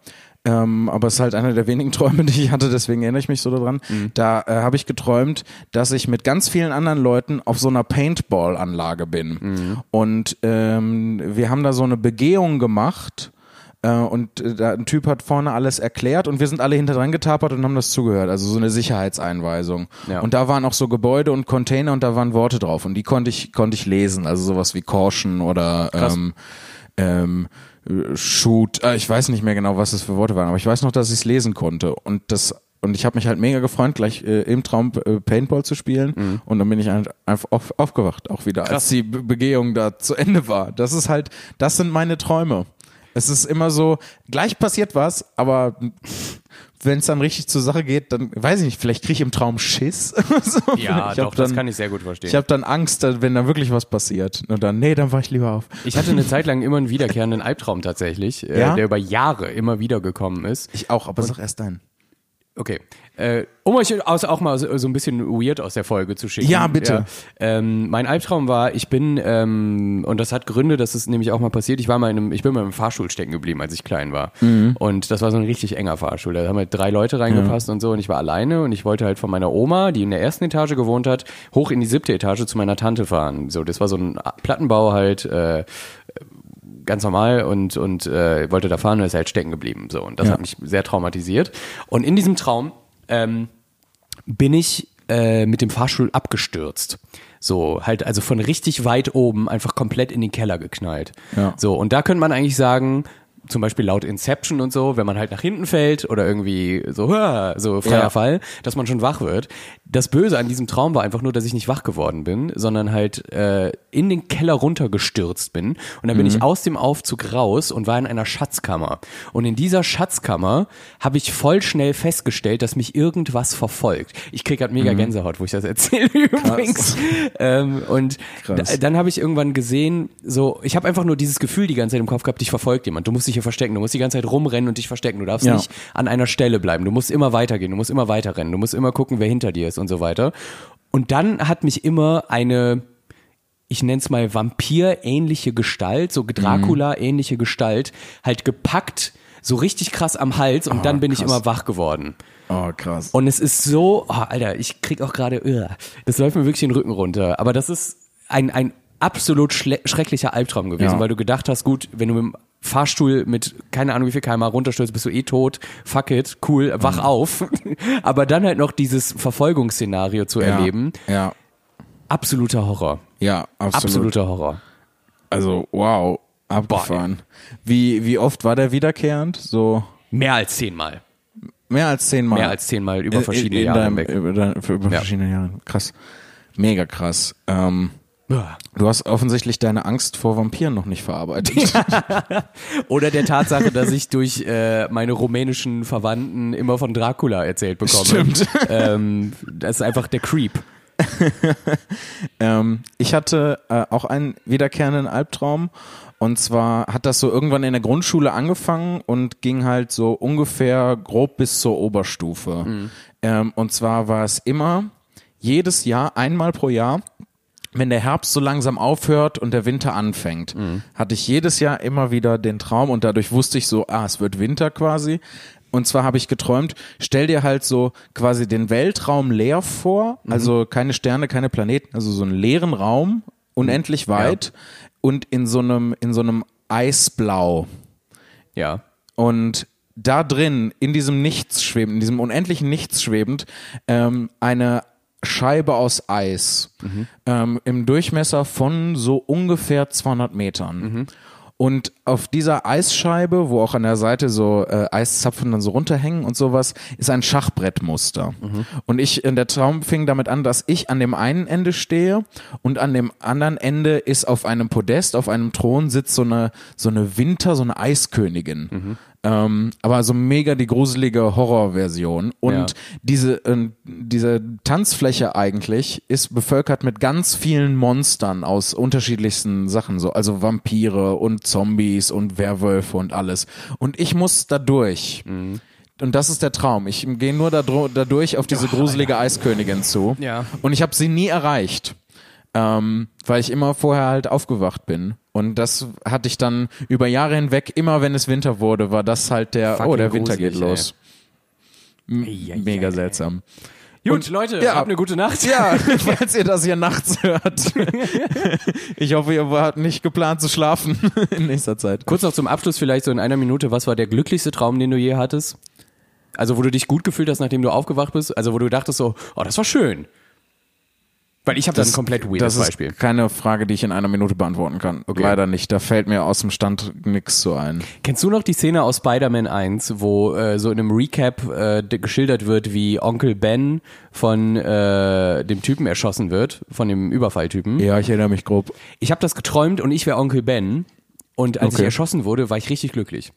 Ähm, aber es ist halt einer der wenigen Träume, die ich hatte, deswegen erinnere ich mich so daran. Da äh, habe ich geträumt, dass ich mit ganz vielen anderen Leuten auf so einer Paintball-Anlage bin. Und ähm, wir haben da so eine Begehung gemacht. Äh, und äh, ein Typ hat vorne alles erklärt und wir sind alle hinter dran getapert und haben das zugehört. Also so eine Sicherheitseinweisung. Ja. Und da waren auch so Gebäude und Container und da waren Worte drauf und die konnte ich, konnte ich lesen. Also sowas wie Caution oder ähm, ähm, äh, Shoot. Äh, ich weiß nicht mehr genau, was das für Worte waren, aber ich weiß noch, dass ich es lesen konnte. Und das und ich habe mich halt mega gefreut, gleich äh, im Traum äh, Paintball zu spielen. Und dann bin ich halt einfach auf, aufgewacht, auch wieder, als die Be Begehung da zu Ende war. Das ist halt, das sind meine Träume. Es ist immer so, gleich passiert was, aber wenn es dann richtig zur Sache geht, dann weiß ich nicht, vielleicht kriege ich im Traum Schiss. so. Ja, ich doch, hab das dann, kann ich sehr gut verstehen. Ich habe dann Angst, wenn da wirklich was passiert. Und dann, nee, dann war ich lieber auf. Ich hatte eine Zeit lang immer einen wiederkehrenden Albtraum tatsächlich, äh, Ja? der über Jahre immer wieder gekommen ist. Ich auch, aber sag erst deinen. Okay. Äh, um euch aus, auch mal so, so ein bisschen weird aus der Folge zu schicken. Ja, bitte. Ähm, mein Albtraum war, ich bin, ähm, und das hat Gründe, das ist nämlich auch mal passiert, ich war mal in einem, ich bin mal im Fahrstuhl stecken geblieben, als ich klein war. Mhm. Und das war so ein richtig enger Fahrstuhl. Da haben halt drei Leute reingepasst und so und ich war alleine und ich wollte halt von meiner Oma, die in der ersten Etage gewohnt hat, hoch in die siebte Etage zu meiner Tante fahren. So, das war so ein Plattenbau halt, äh, ganz normal und und äh, wollte da fahren und ist halt stecken geblieben so und das Ja. hat mich sehr traumatisiert und in diesem Traum ähm, bin ich äh, mit dem Fahrstuhl abgestürzt. So, halt, also von richtig weit oben einfach komplett in den Keller geknallt. Ja. So, und da könnte man eigentlich sagen, zum Beispiel laut Inception und so, wenn man halt nach hinten fällt oder irgendwie so, so freier Ja. Fall, dass man schon wach wird. Das Böse an diesem Traum war einfach nur, dass ich nicht wach geworden bin, sondern halt äh, in den Keller runtergestürzt bin. Und dann bin ich aus dem Aufzug raus und war in einer Schatzkammer. Und in dieser Schatzkammer habe ich voll schnell festgestellt, dass mich irgendwas verfolgt. Ich krieg grad mega Gänsehaut, wo ich das erzähle übrigens. Ähm, und da, dann habe ich irgendwann gesehen, so, ich habe einfach nur dieses Gefühl die ganze Zeit im Kopf gehabt, dich verfolgt jemand. Du musst dich hier verstecken, du musst die ganze Zeit rumrennen und dich verstecken. Du darfst Ja. nicht an einer Stelle bleiben. Du musst immer weitergehen, du musst immer weiterrennen, du musst immer gucken, wer hinter dir ist und so weiter. Und dann hat mich immer eine, ich nenne es mal Vampir-ähnliche Gestalt, so Dracula-ähnliche Gestalt, halt gepackt, so richtig krass am Hals und dann bin ich krass. immer wach geworden. Oh, krass. Und es ist so, oh, Alter, ich krieg auch gerade, uh, das läuft mir wirklich den Rücken runter. Aber das ist ein, ein absolut schrecklicher Albtraum gewesen, Ja. weil du gedacht hast, gut, wenn du mit dem Fahrstuhl mit keine Ahnung wie viel kmh runterstürzt, bist du eh tot. Fuck it, cool, Mhm. wach auf. Aber dann halt noch dieses Verfolgungsszenario zu ja. erleben, Ja, absoluter Horror. ja, absolut. Absoluter Horror. Also, wow, abgefahren. wie, wie oft war der wiederkehrend? So Mehr als zehnmal. mehr als zehnmal. Mehr als zehnmal über verschiedene in, in Jahre deinem, hinweg. Über, für, über Ja. verschiedene Jahre. Krass. Mega krass. Ähm. Du hast offensichtlich deine Angst vor Vampiren noch nicht verarbeitet. Oder der Tatsache, dass ich durch äh, meine rumänischen Verwandten immer von Dracula erzählt bekomme. Stimmt. Ähm, das ist einfach der Creep. Ähm, ich hatte äh, auch einen wiederkehrenden Albtraum. Und zwar hat das so irgendwann in der Grundschule angefangen und ging halt so ungefähr grob bis zur Oberstufe. Ähm, und zwar war es immer jedes Jahr, einmal pro Jahr, wenn der Herbst so langsam aufhört und der Winter anfängt, hatte ich jedes Jahr immer wieder den Traum und dadurch wusste ich so, ah, es wird Winter quasi. Und zwar habe ich geträumt, stell dir halt so quasi den Weltraum leer vor, also keine Sterne, keine Planeten, also so einen leeren Raum, unendlich weit und in so einem, in so einem Eisblau. Ja. Und da drin, in diesem Nichts schwebend, in diesem unendlichen Nichts schwebend, ähm, eine Scheibe aus Eis ähm, im Durchmesser von so ungefähr 200 Metern. Und auf dieser Eisscheibe, wo auch an der Seite so äh, Eiszapfen dann so runterhängen und sowas, ist ein Schachbrettmuster. Und ich, in der Traum fing damit an, dass ich an dem einen Ende stehe und an dem anderen Ende ist auf einem Podest, auf einem Thron sitzt so eine, so eine Winter, so eine Eiskönigin. Ähm, aber so mega die gruselige Horrorversion. Und Ja. diese, äh, diese Tanzfläche eigentlich ist bevölkert mit ganz vielen Monstern aus unterschiedlichsten Sachen, so, also Vampire und Zombies und Werwölfe und alles. Und ich muss da durch. Und das ist der Traum. Ich gehe nur da, dro- da durch auf diese gruselige Eiskönigin zu. Ja. Und ich habe sie nie erreicht, ähm, weil ich immer vorher halt aufgewacht bin. Und das hatte ich dann über Jahre hinweg, immer wenn es Winter wurde, war das halt der, Fucking oh, der Winter gruselig, geht los. Ei, Mega seltsam. Gut, Und- Leute, ja. habt eine gute Nacht. Ja, falls ihr das hier nachts hört. Ich hoffe, ihr habt nicht geplant zu schlafen in nächster Zeit. Kurz noch zum Abschluss vielleicht so in einer Minute, was war der glücklichste Traum, den du je hattest? Also wo du dich gut gefühlt hast, nachdem du aufgewacht bist? Also wo du dachtest so, oh, das war schön. Weil ich habe da ein komplett weirdes das ist Beispiel. keine Frage, die ich in einer Minute beantworten kann. Leider nicht. Da fällt mir aus dem Stand nichts so ein. Kennst du noch die Szene aus Spider-Man 1, wo äh, so in einem Recap äh, geschildert wird, wie Onkel Ben von äh, dem Typen erschossen wird, von dem Überfalltypen? Ja, ich erinnere mich grob. Ich habe das geträumt und ich wäre Onkel Ben. Und als Okay. ich erschossen wurde, war ich richtig glücklich.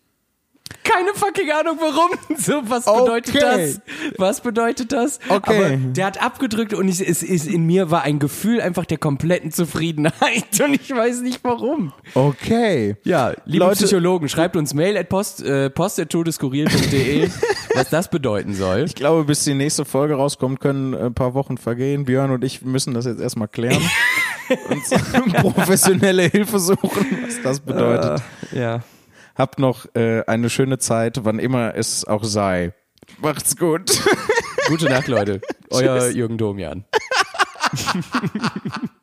Keine fucking Ahnung warum. So, was bedeutet Okay. das? Was bedeutet das? Okay. Aber der hat abgedrückt und ich, es ist in mir war ein Gefühl einfach der kompletten Zufriedenheit und ich weiß nicht warum. Okay. Ja, liebe Leute- Psychologen, schreibt uns Mail at post, äh, post.todeskurril.de, was das bedeuten soll. Ich glaube, bis die nächste Folge rauskommt, können ein paar Wochen vergehen. Björn und ich müssen das jetzt erstmal klären. und professionelle Hilfe suchen, was das bedeutet. Ja. Habt noch äh, eine schöne Zeit, wann immer es auch sei. Macht's gut. Gute Nacht, Leute. Euer. Jürgen Domian.